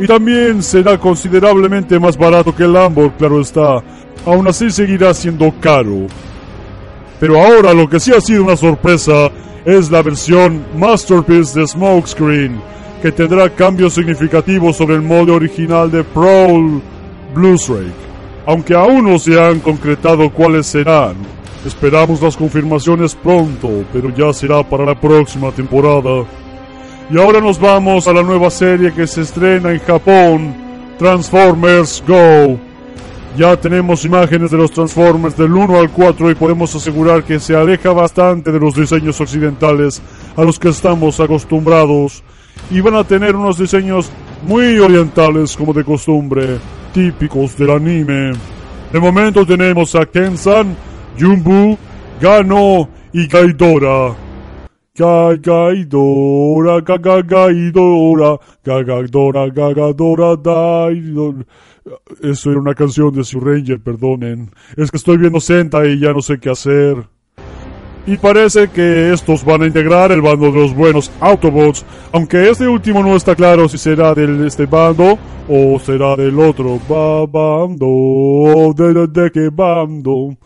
Y también será considerablemente más barato que el Lambor, claro está. Aún así seguirá siendo caro. Pero ahora lo que sí ha sido una sorpresa es la versión Masterpiece de Smokescreen, que tendrá cambios significativos sobre el molde original de Prowl Bluesrake. Aunque aún no se han concretado cuáles serán. Esperamos las confirmaciones pronto, pero ya será para la próxima temporada. Y ahora nos vamos a la nueva serie que se estrena en Japón, Transformers Go. Ya tenemos imágenes de los Transformers del 1 al 4 y podemos asegurar que se aleja bastante de los diseños occidentales a los que estamos acostumbrados. Y van a tener unos diseños muy orientales como de costumbre, típicos del anime. De momento tenemos a Kensan, Jumbu, Gano y Gaidora. Ga- Gaidora, ga- ga- Gaidora, ga- Gaidora, ga- Gaidora, Daidora. Eso era una canción de Sue Ranger, perdonen. Es que estoy viendo Sentai y ya no sé qué hacer. Y parece que estos van a integrar el bando de los buenos Autobots, aunque este último no está claro si será de este bando o será del otro ba- bando. ¿De, de, de qué bando?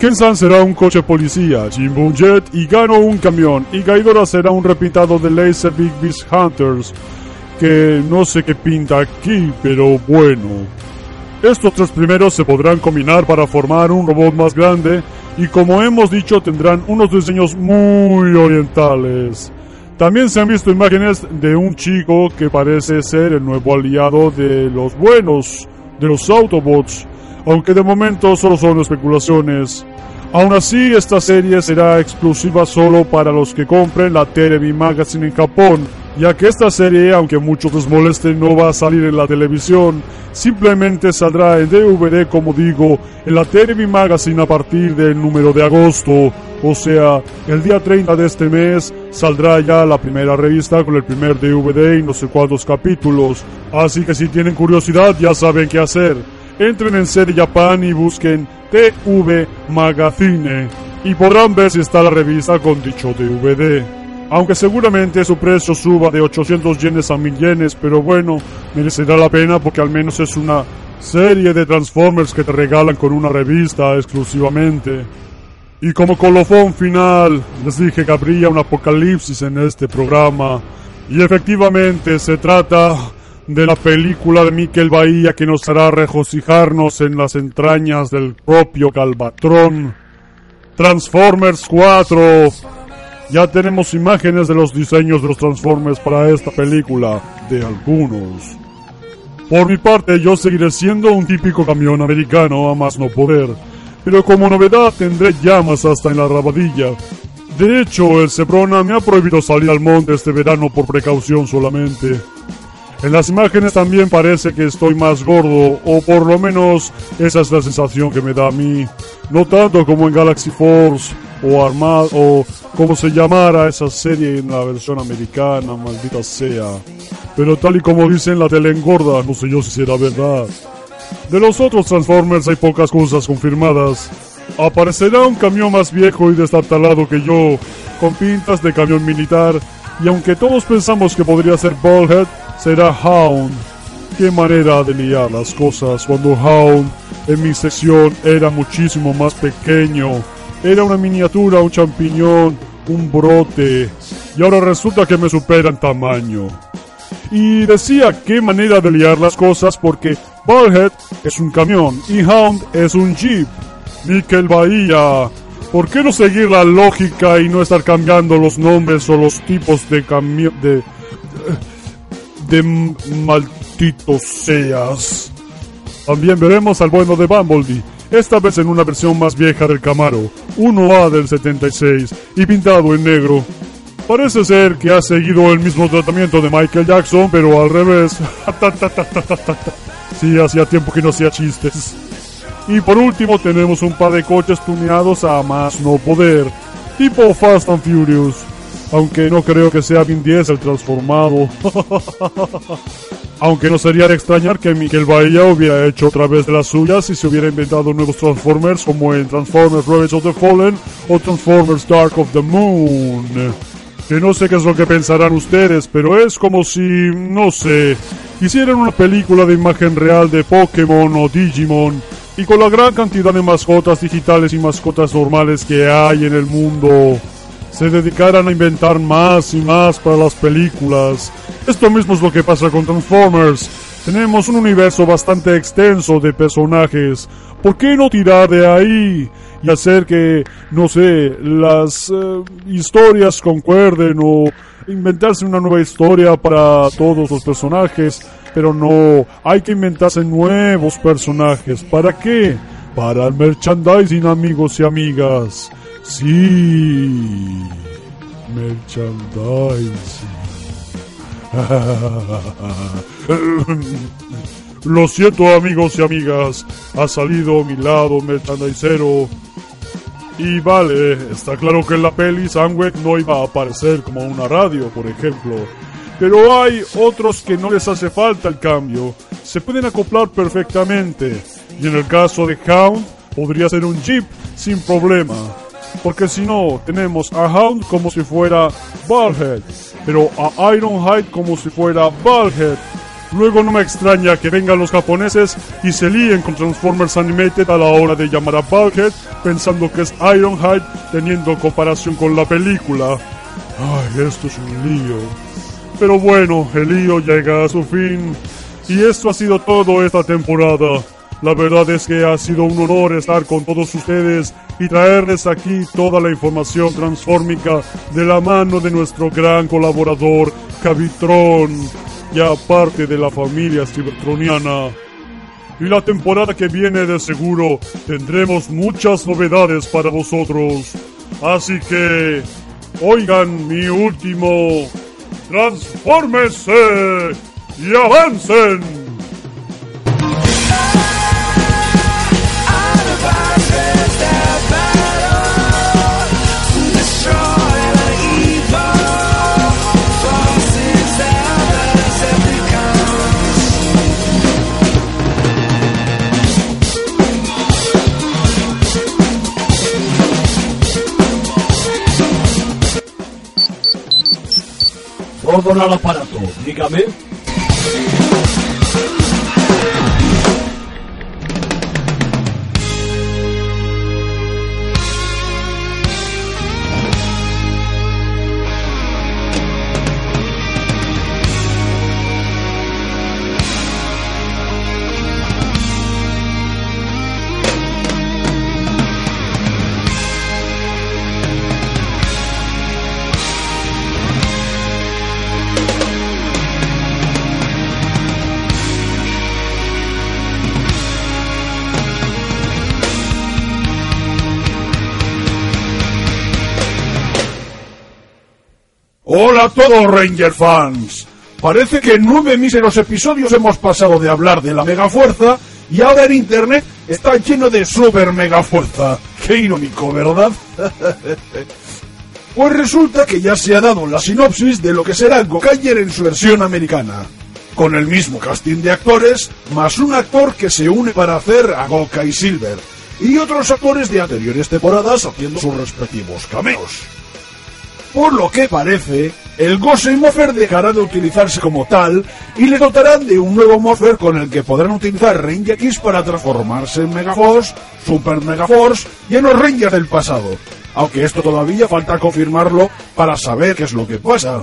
Kensan será un coche policía, Jimbo jet y Gano un camión, y Gaidora será un repintado de Laser Big Beast Hunters, que no sé qué pinta aquí, pero bueno. Estos tres primeros se podrán combinar para formar un robot más grande y como hemos dicho tendrán unos diseños muy orientales. También se han visto imágenes de un chico que parece ser el nuevo aliado de los buenos, de los Autobots, aunque de momento solo son especulaciones. Aún así, esta serie será exclusiva solo para los que compren la Terebi Magazine en Japón, ya que esta serie, aunque muchos les moleste, no va a salir en la televisión, simplemente saldrá en DVD, como digo, en la Terebi Magazine a partir del número de agosto, o sea, el día 30 de este mes saldrá ya la primera revista con el primer DVD y no sé cuántos capítulos, así que si tienen curiosidad ya saben qué hacer. Entren en Serie Japan y busquen TV Magazine y podrán ver si está la revista con dicho DVD. Aunque seguramente su precio suba de 800 yenes a 1000 yenes, pero bueno, merecerá la pena porque al menos es una serie de Transformers que te regalan con una revista exclusivamente. Y como colofón final, les dije que habría un apocalipsis en este programa. Y efectivamente se trata de la película de Miquel Bahía que nos hará regocijarnos en las entrañas del propio Galvatron. Transformers 4. Ya tenemos imágenes de los diseños de los Transformers para esta película, de algunos. Por mi parte, yo seguiré siendo un típico camión americano a más no poder, pero como novedad tendré llamas hasta en la rabadilla. De hecho, el Sebrona me ha prohibido salir al monte este verano por precaución solamente. En las imágenes también parece que estoy más gordo, o por lo menos esa es la sensación que me da a mí. No tanto como en Galaxy Force, o Armad, o como se llamara esa serie en la versión americana, maldita sea. Pero tal y como dicen la tele engorda, no sé yo si será verdad. De los otros Transformers hay pocas cosas confirmadas, Aparecerá un camión más viejo y destartalado que yo, con pintas de camión militar, y aunque todos pensamos que podría ser Ballhead, será Hound. Qué manera de liar las cosas cuando Hound en mi sección era muchísimo más pequeño. Era una miniatura, un champiñón, un brote, y ahora resulta que me supera en tamaño. Y decía qué manera de liar las cosas porque Ballhead es un camión y Hound es un jeep. Nickel Bahía, ¿por qué no seguir la lógica y no estar cambiando los nombres o los tipos de camión de de malditos seas? También veremos al bueno de Bumblebee, esta vez en una versión más vieja del Camaro, 1A del 76 y pintado en negro. Parece ser que ha seguido el mismo tratamiento de Michael Jackson, pero al revés. sí, hacía tiempo que no hacía chistes. Y por último tenemos un par de coches tuneados a más no poder, tipo Fast and Furious. Aunque no creo que sea Vin Diesel transformado. Aunque no sería de extrañar que Miguel Bahía hubiera hecho otra vez de las suyas y se hubiera inventado nuevos Transformers como en Transformers Ravage of the Fallen o Transformers Dark of the Moon. Que no sé qué es lo que pensarán ustedes, pero es como si, no sé, hicieran una película de imagen real de Pokémon o Digimon y con la gran cantidad de mascotas digitales y mascotas normales que hay en el mundo, se dedicaran a inventar más y más para las películas. Esto mismo es lo que pasa con Transformers. Tenemos un universo bastante extenso de personajes. ¿Por qué no tirar de ahí y hacer que, no sé, las eh, historias concuerden o inventarse una nueva historia para todos los personajes? Pero no, hay que inventarse nuevos personajes. ¿Para qué? Para el merchandising, amigos y amigas. Sí, merchandising. Lo siento amigos y amigas, ha salido mi lado merchandisero. Y vale, está claro que en la peli Sandwich no iba a aparecer como una radio, por ejemplo. Pero hay otros que no les hace falta el cambio. Se pueden acoplar perfectamente. Y en el caso de Hound, podría ser un Jeep sin problema. Porque si no, tenemos a Hound como si fuera Ballhead, pero a Ironhide como si fuera Ballhead. Luego no me extraña que vengan los japoneses y se líen con Transformers Animated a la hora de llamar a Ballhead pensando que es Ironhide teniendo comparación con la película. Ay, esto es un lío. Pero bueno, el lío llega a su fin. Y esto ha sido todo esta temporada. La verdad es que ha sido un honor estar con todos ustedes y traerles aquí toda la información transfórmica de la mano de nuestro gran colaborador, Cavitron, ya parte de la familia cibertroniana. Y la temporada que viene de seguro tendremos muchas novedades para vosotros. Así que, oigan mi último, transfórmense y avancen. Ordona el aparato, dígame. Ranger fans. Parece que en nueve míseros episodios hemos pasado de hablar de la mega fuerza y ahora en internet está lleno de super mega fuerza. Qué irónico, ¿verdad? pues resulta que ya se ha dado la sinopsis de lo que será Gokaiger en su versión americana. Con el mismo casting de actores, más un actor que se une para hacer a Gokai Silver. y otros actores de anteriores temporadas haciendo sus respectivos cameos. Por lo que parece, el Ghost Morpher dejará de utilizarse como tal y le dotarán de un nuevo Morpher con el que podrán utilizar Ranger X para transformarse en Megaforce, Super Megaforce y en los Rangers del pasado. Aunque esto todavía falta confirmarlo para saber qué es lo que pasa.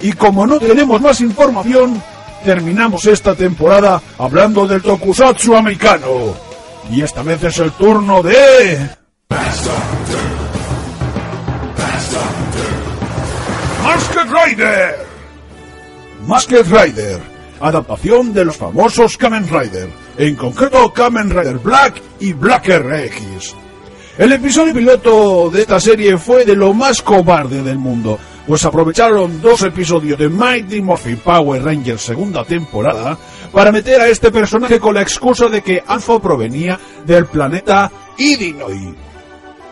Y como no tenemos más información, terminamos esta temporada hablando del tokusatsu americano. Y esta vez es el turno de... Masked Rider. Masked Rider, adaptación de los famosos Kamen Rider, en concreto Kamen Rider Black y Black RX. El episodio piloto de esta serie fue de lo más cobarde del mundo, pues aprovecharon dos episodios de Mighty Morphin Power Rangers segunda temporada para meter a este personaje con la excusa de que Alpha provenía del planeta Idinoi.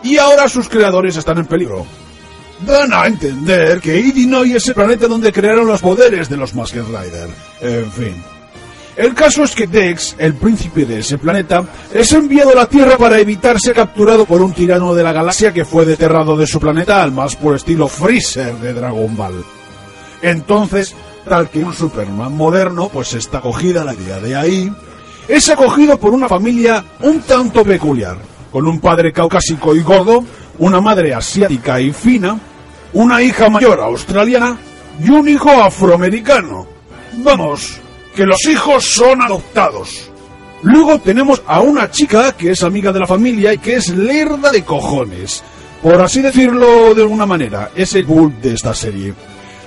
Y ahora sus creadores están en peligro. Dan a entender que Idinoi es el planeta donde crearon los poderes de los Masked Rider. En fin. El caso es que Dex, el príncipe de ese planeta, es enviado a la Tierra para evitar ser capturado por un tirano de la galaxia que fue deterrado de su planeta al más por estilo Freezer de Dragon Ball. Entonces, tal que un Superman moderno, pues está acogida la idea de ahí, es acogido por una familia un tanto peculiar, con un padre caucásico y gordo, una madre asiática y fina, una hija mayor australiana y un hijo afroamericano. Vamos, que los hijos son adoptados. Luego tenemos a una chica que es amiga de la familia y que es lerda de cojones. Por así decirlo de alguna manera, es el bull de esta serie.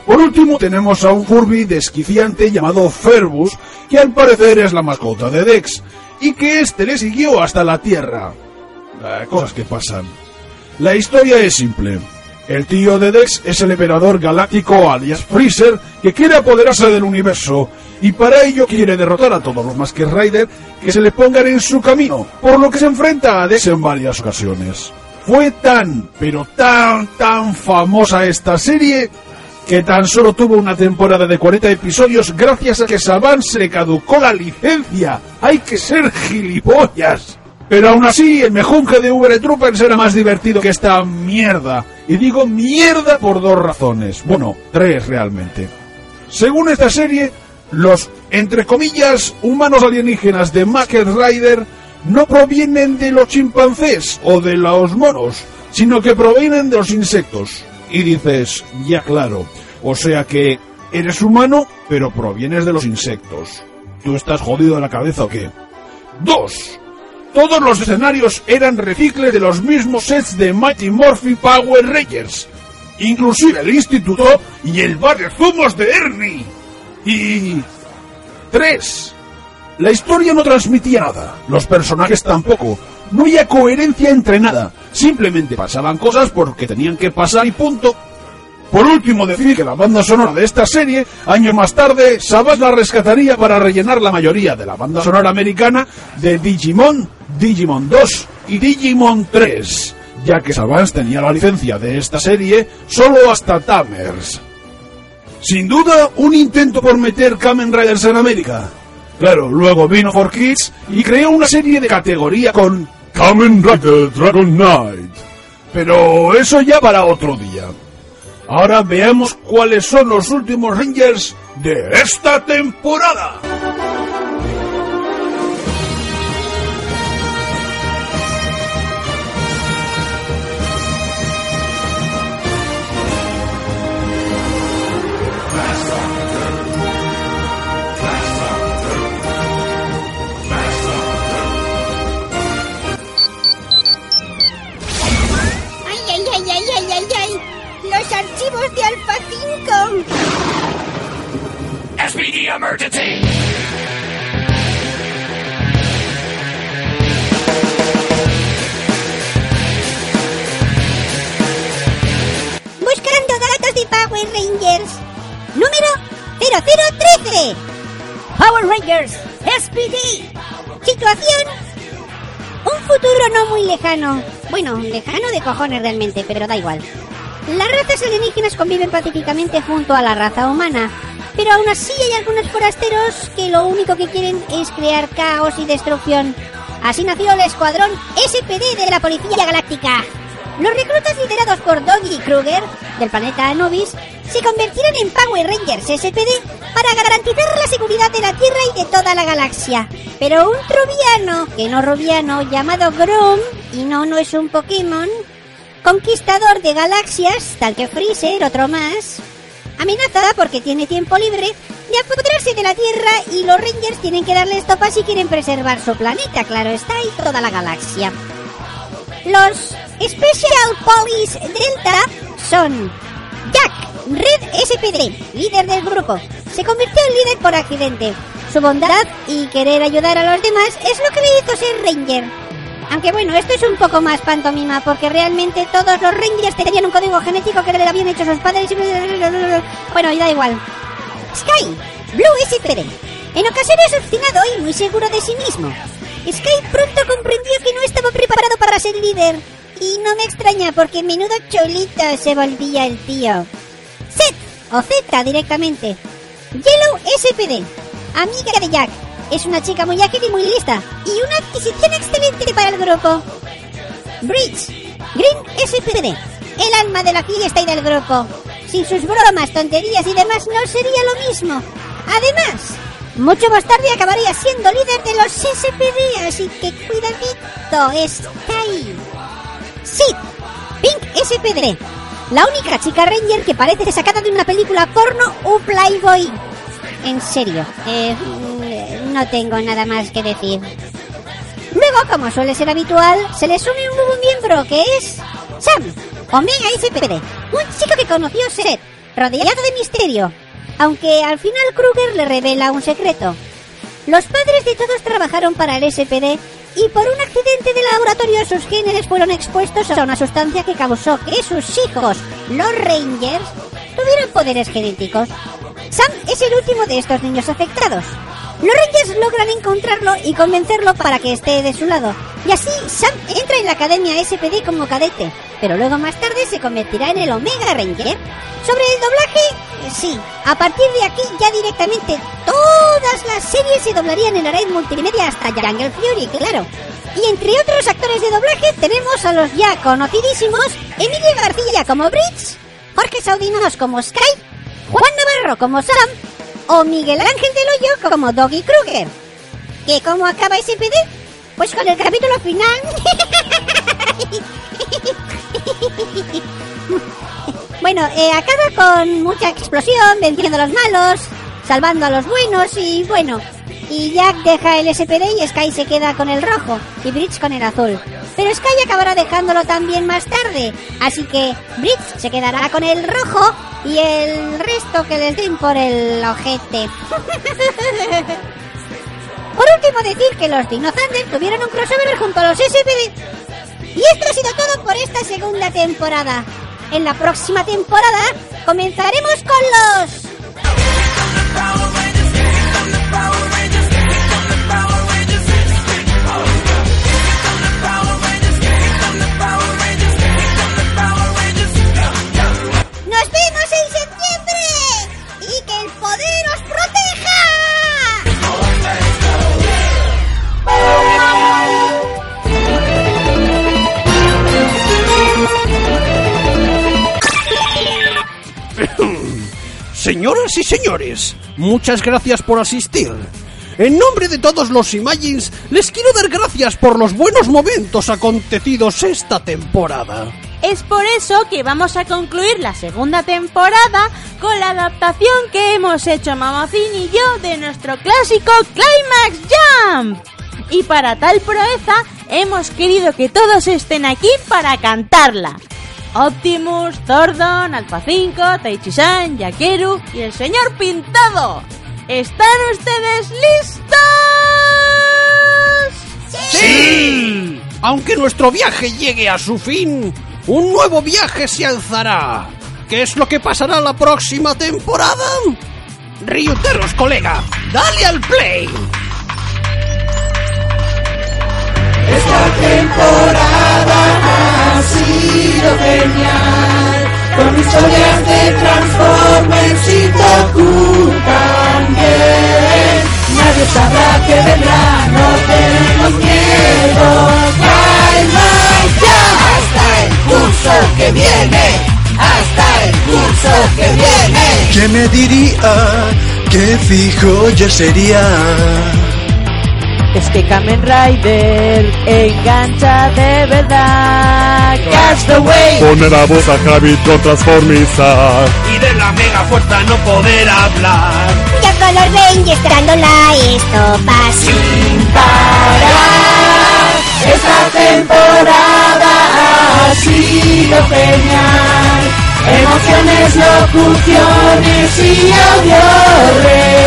Por último tenemos a un Furby desquiciante llamado Ferbus, que al parecer es la mascota de Dex, y que este le siguió hasta la Tierra. Eh, cosas que pasan. La historia es simple. El tío de Dex es el emperador galáctico alias Freezer que quiere apoderarse del universo y para ello quiere derrotar a todos los Masked Rider que se le pongan en su camino, por lo que se enfrenta a Dex en varias ocasiones. Fue tan, pero tan, tan famosa esta serie que tan solo tuvo una temporada de 40 episodios gracias a que Saban se le caducó la licencia. Hay que ser gilipollas. Pero aún así, el mejunje de Uber Troopers era más divertido que esta mierda. Y digo mierda por dos razones. Bueno, tres realmente. Según esta serie, los, entre comillas, humanos alienígenas de Masked Rider no provienen de los chimpancés o de los monos, sino que provienen de los insectos. Y dices, ya claro, o sea que eres humano, pero provienes de los insectos. ¿Tú estás jodido de la cabeza o qué? Dos. Todos los escenarios eran recicles de los mismos sets de Mighty Morphin Power Rangers. Inclusive el instituto y el bar de zumos de Ernie. Y... 3. La historia no transmitía nada, los personajes tampoco, no había coherencia entre nada, simplemente pasaban cosas porque tenían que pasar y punto. Por último, decir que la banda sonora de esta serie, años más tarde, Sabas la rescataría para rellenar la mayoría de la banda sonora americana de Digimon, Digimon 2 y Digimon 3, ya que Sabas tenía la licencia de esta serie solo hasta Tamers. Sin duda, un intento por meter Kamen Riders en América. Claro, luego vino For Kids y creó una serie de categoría con Kamen Rider Dragon Knight. Pero eso ya para otro día. Ahora veamos cuáles son los últimos Rangers de esta temporada. Ay, ay, ay, ay! ¡Los archivos de Alpha 5! SPD emergency! Buscando datos de Power Rangers. Número 0013. Power Rangers, SPD. Situación. Un futuro no muy lejano. Bueno, lejano de cojones realmente, pero da igual. Las razas alienígenas conviven pacíficamente junto a la raza humana, pero aún así hay algunos forasteros que lo único que quieren es crear caos y destrucción. Así nació el escuadrón SPD de la Policía Galáctica. Los reclutas liderados por Doggy Kruger, del planeta Anubis, se convertirán en Power Rangers SPD para garantizar la seguridad de la Tierra y de toda la galaxia. Pero un troviano, que no roviano, llamado Grom, y no, no es un Pokémon, conquistador de galaxias, tal que Freezer, otro más, amenaza porque tiene tiempo libre de apoderarse de la Tierra y los Rangers tienen que darle estopa si quieren preservar su planeta, claro está, y toda la galaxia. Los Special Police Delta son Jack, Red SPD, líder del grupo. Se convirtió en líder por accidente. Su bondad y querer ayudar a los demás es lo que le hizo ser Ranger. Aunque bueno, esto es un poco más pantomima, porque realmente todos los Rangers tenían un código genético que le habían hecho sus padres y... Bueno, y da igual. Sky, Blue SPD. En ocasiones obstinado y muy seguro de sí mismo. Sky pronto comprendió que no estaba preparado para ser líder. Y no me extraña porque menudo cholito se volvía el tío. Set, o Z directamente. Yellow SPD, amiga de Jack. Es una chica muy ágil y muy lista. Y una adquisición excelente para el grupo. Bridge, Green SPD, el alma de la fiesta y del grupo. Sin sus bromas, tonterías y demás no sería lo mismo. Además, mucho más tarde acabaría siendo líder de los SPD, así que cuidadito, está ahí. Sid, Pink SPD, la única chica ranger que parece sacada de una película porno o Playboy. En serio, eh, no tengo nada más que decir. Luego, como suele ser habitual, se les une un nuevo miembro que es Sam, Omega SPD, un chico que conoció Seth, rodeado de misterio, aunque al final Kruger le revela un secreto. Los padres de todos trabajaron para el SPD y por un accidente de laboratorio sus genes fueron expuestos a una sustancia que causó que sus hijos, los Rangers, tuvieran poderes genéticos. Sam es el último de estos niños afectados. Los Rangers logran encontrarlo y convencerlo para que esté de su lado. Y así Sam entra en la Academia SPD como cadete, pero luego más tarde se convertirá en el Omega Ranger. Sobre el doblaje, sí, a partir de aquí ya directamente todas las series se doblarían en la red multimedia hasta Jungle Fury, claro. Y entre otros actores de doblaje tenemos a los ya conocidísimos Emilio García como Bridge, Jorge Saudinos como Sky, Juan Navarro como Sam o Miguel Ángel del Hoyo como Doggy Kruger. ¿Que cómo acaba SPD? Pues con el capítulo final. bueno, eh, acaba con mucha explosión, venciendo a los malos, salvando a los buenos y bueno. Y Jack deja el SPD y Sky se queda con el rojo y Bridge con el azul. Pero Sky acabará dejándolo también más tarde. Así que Bridge se quedará con el rojo y el resto que les den por el ojete. por último decir que los Dino Thunder tuvieron un crossover junto a los SPD. Y esto ha sido todo por esta segunda temporada. En la próxima temporada comenzaremos con los... Y señores, muchas gracias por asistir. En nombre de todos los Imagines, les quiero dar gracias por los buenos momentos acontecidos esta temporada. Es por eso que vamos a concluir la segunda temporada con la adaptación que hemos hecho Mamacín y yo de nuestro clásico Climax Jump. Y para tal proeza hemos querido que todos estén aquí para cantarla. Optimus, Zordon, Alpha 5, Taichi-san, Yakeru y el señor Pintado. ¿Están ustedes listos? ¡Sí! Aunque nuestro viaje llegue a su fin, un nuevo viaje se alzará. ¿Qué es lo que pasará la próxima temporada? Ryuteros, colega, dale al play. Esta temporada sido genial, con historias de Transformers y Goku también. Nadie sabrá que vendrá, no tenemos miedo, calma ya. Hasta el curso que viene, hasta el curso que viene. ¿Qué me diría que fijo yo sería? Es que Kamen Rider engancha de verdad. Castaway. Pone la voz a Javi con transformizar. Y de la mega fuerza no poder hablar. Ya con los Rangers dándola esto va sin parar. Esta temporada ha sido genial. Emociones, locuciones y audio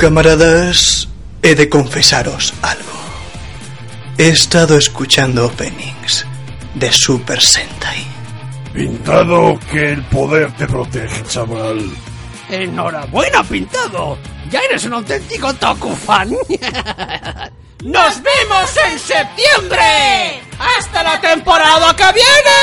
Camaradas, he de confesaros algo. He estado escuchando openings de Super Sentai. Pintado que el poder te protege, chaval. Enhorabuena, pintado. Ya eres un auténtico Toku fan. ¡Nos vemos en septiembre! ¡Hasta la temporada que viene!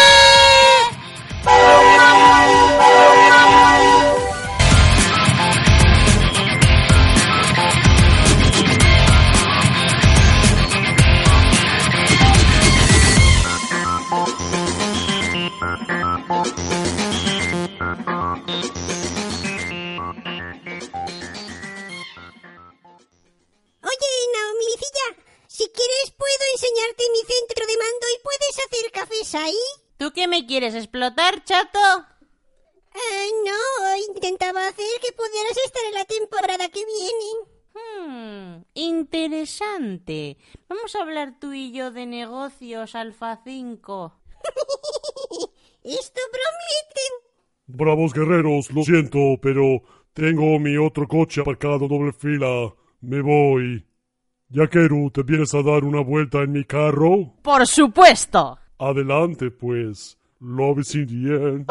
Ahí. ¿Tú qué me quieres explotar, chato? Eh, no, intentaba hacer que pudieras estar en la temporada que viene. Hmm, interesante. Vamos a hablar tú y yo de negocios, Alfa 5. Esto promete. Bravos guerreros, lo siento, pero tengo mi otro coche aparcado doble fila. Me voy. Yakeru, ¿te vienes a dar una vuelta en mi carro? Por supuesto. Adelante, pues. Love is in.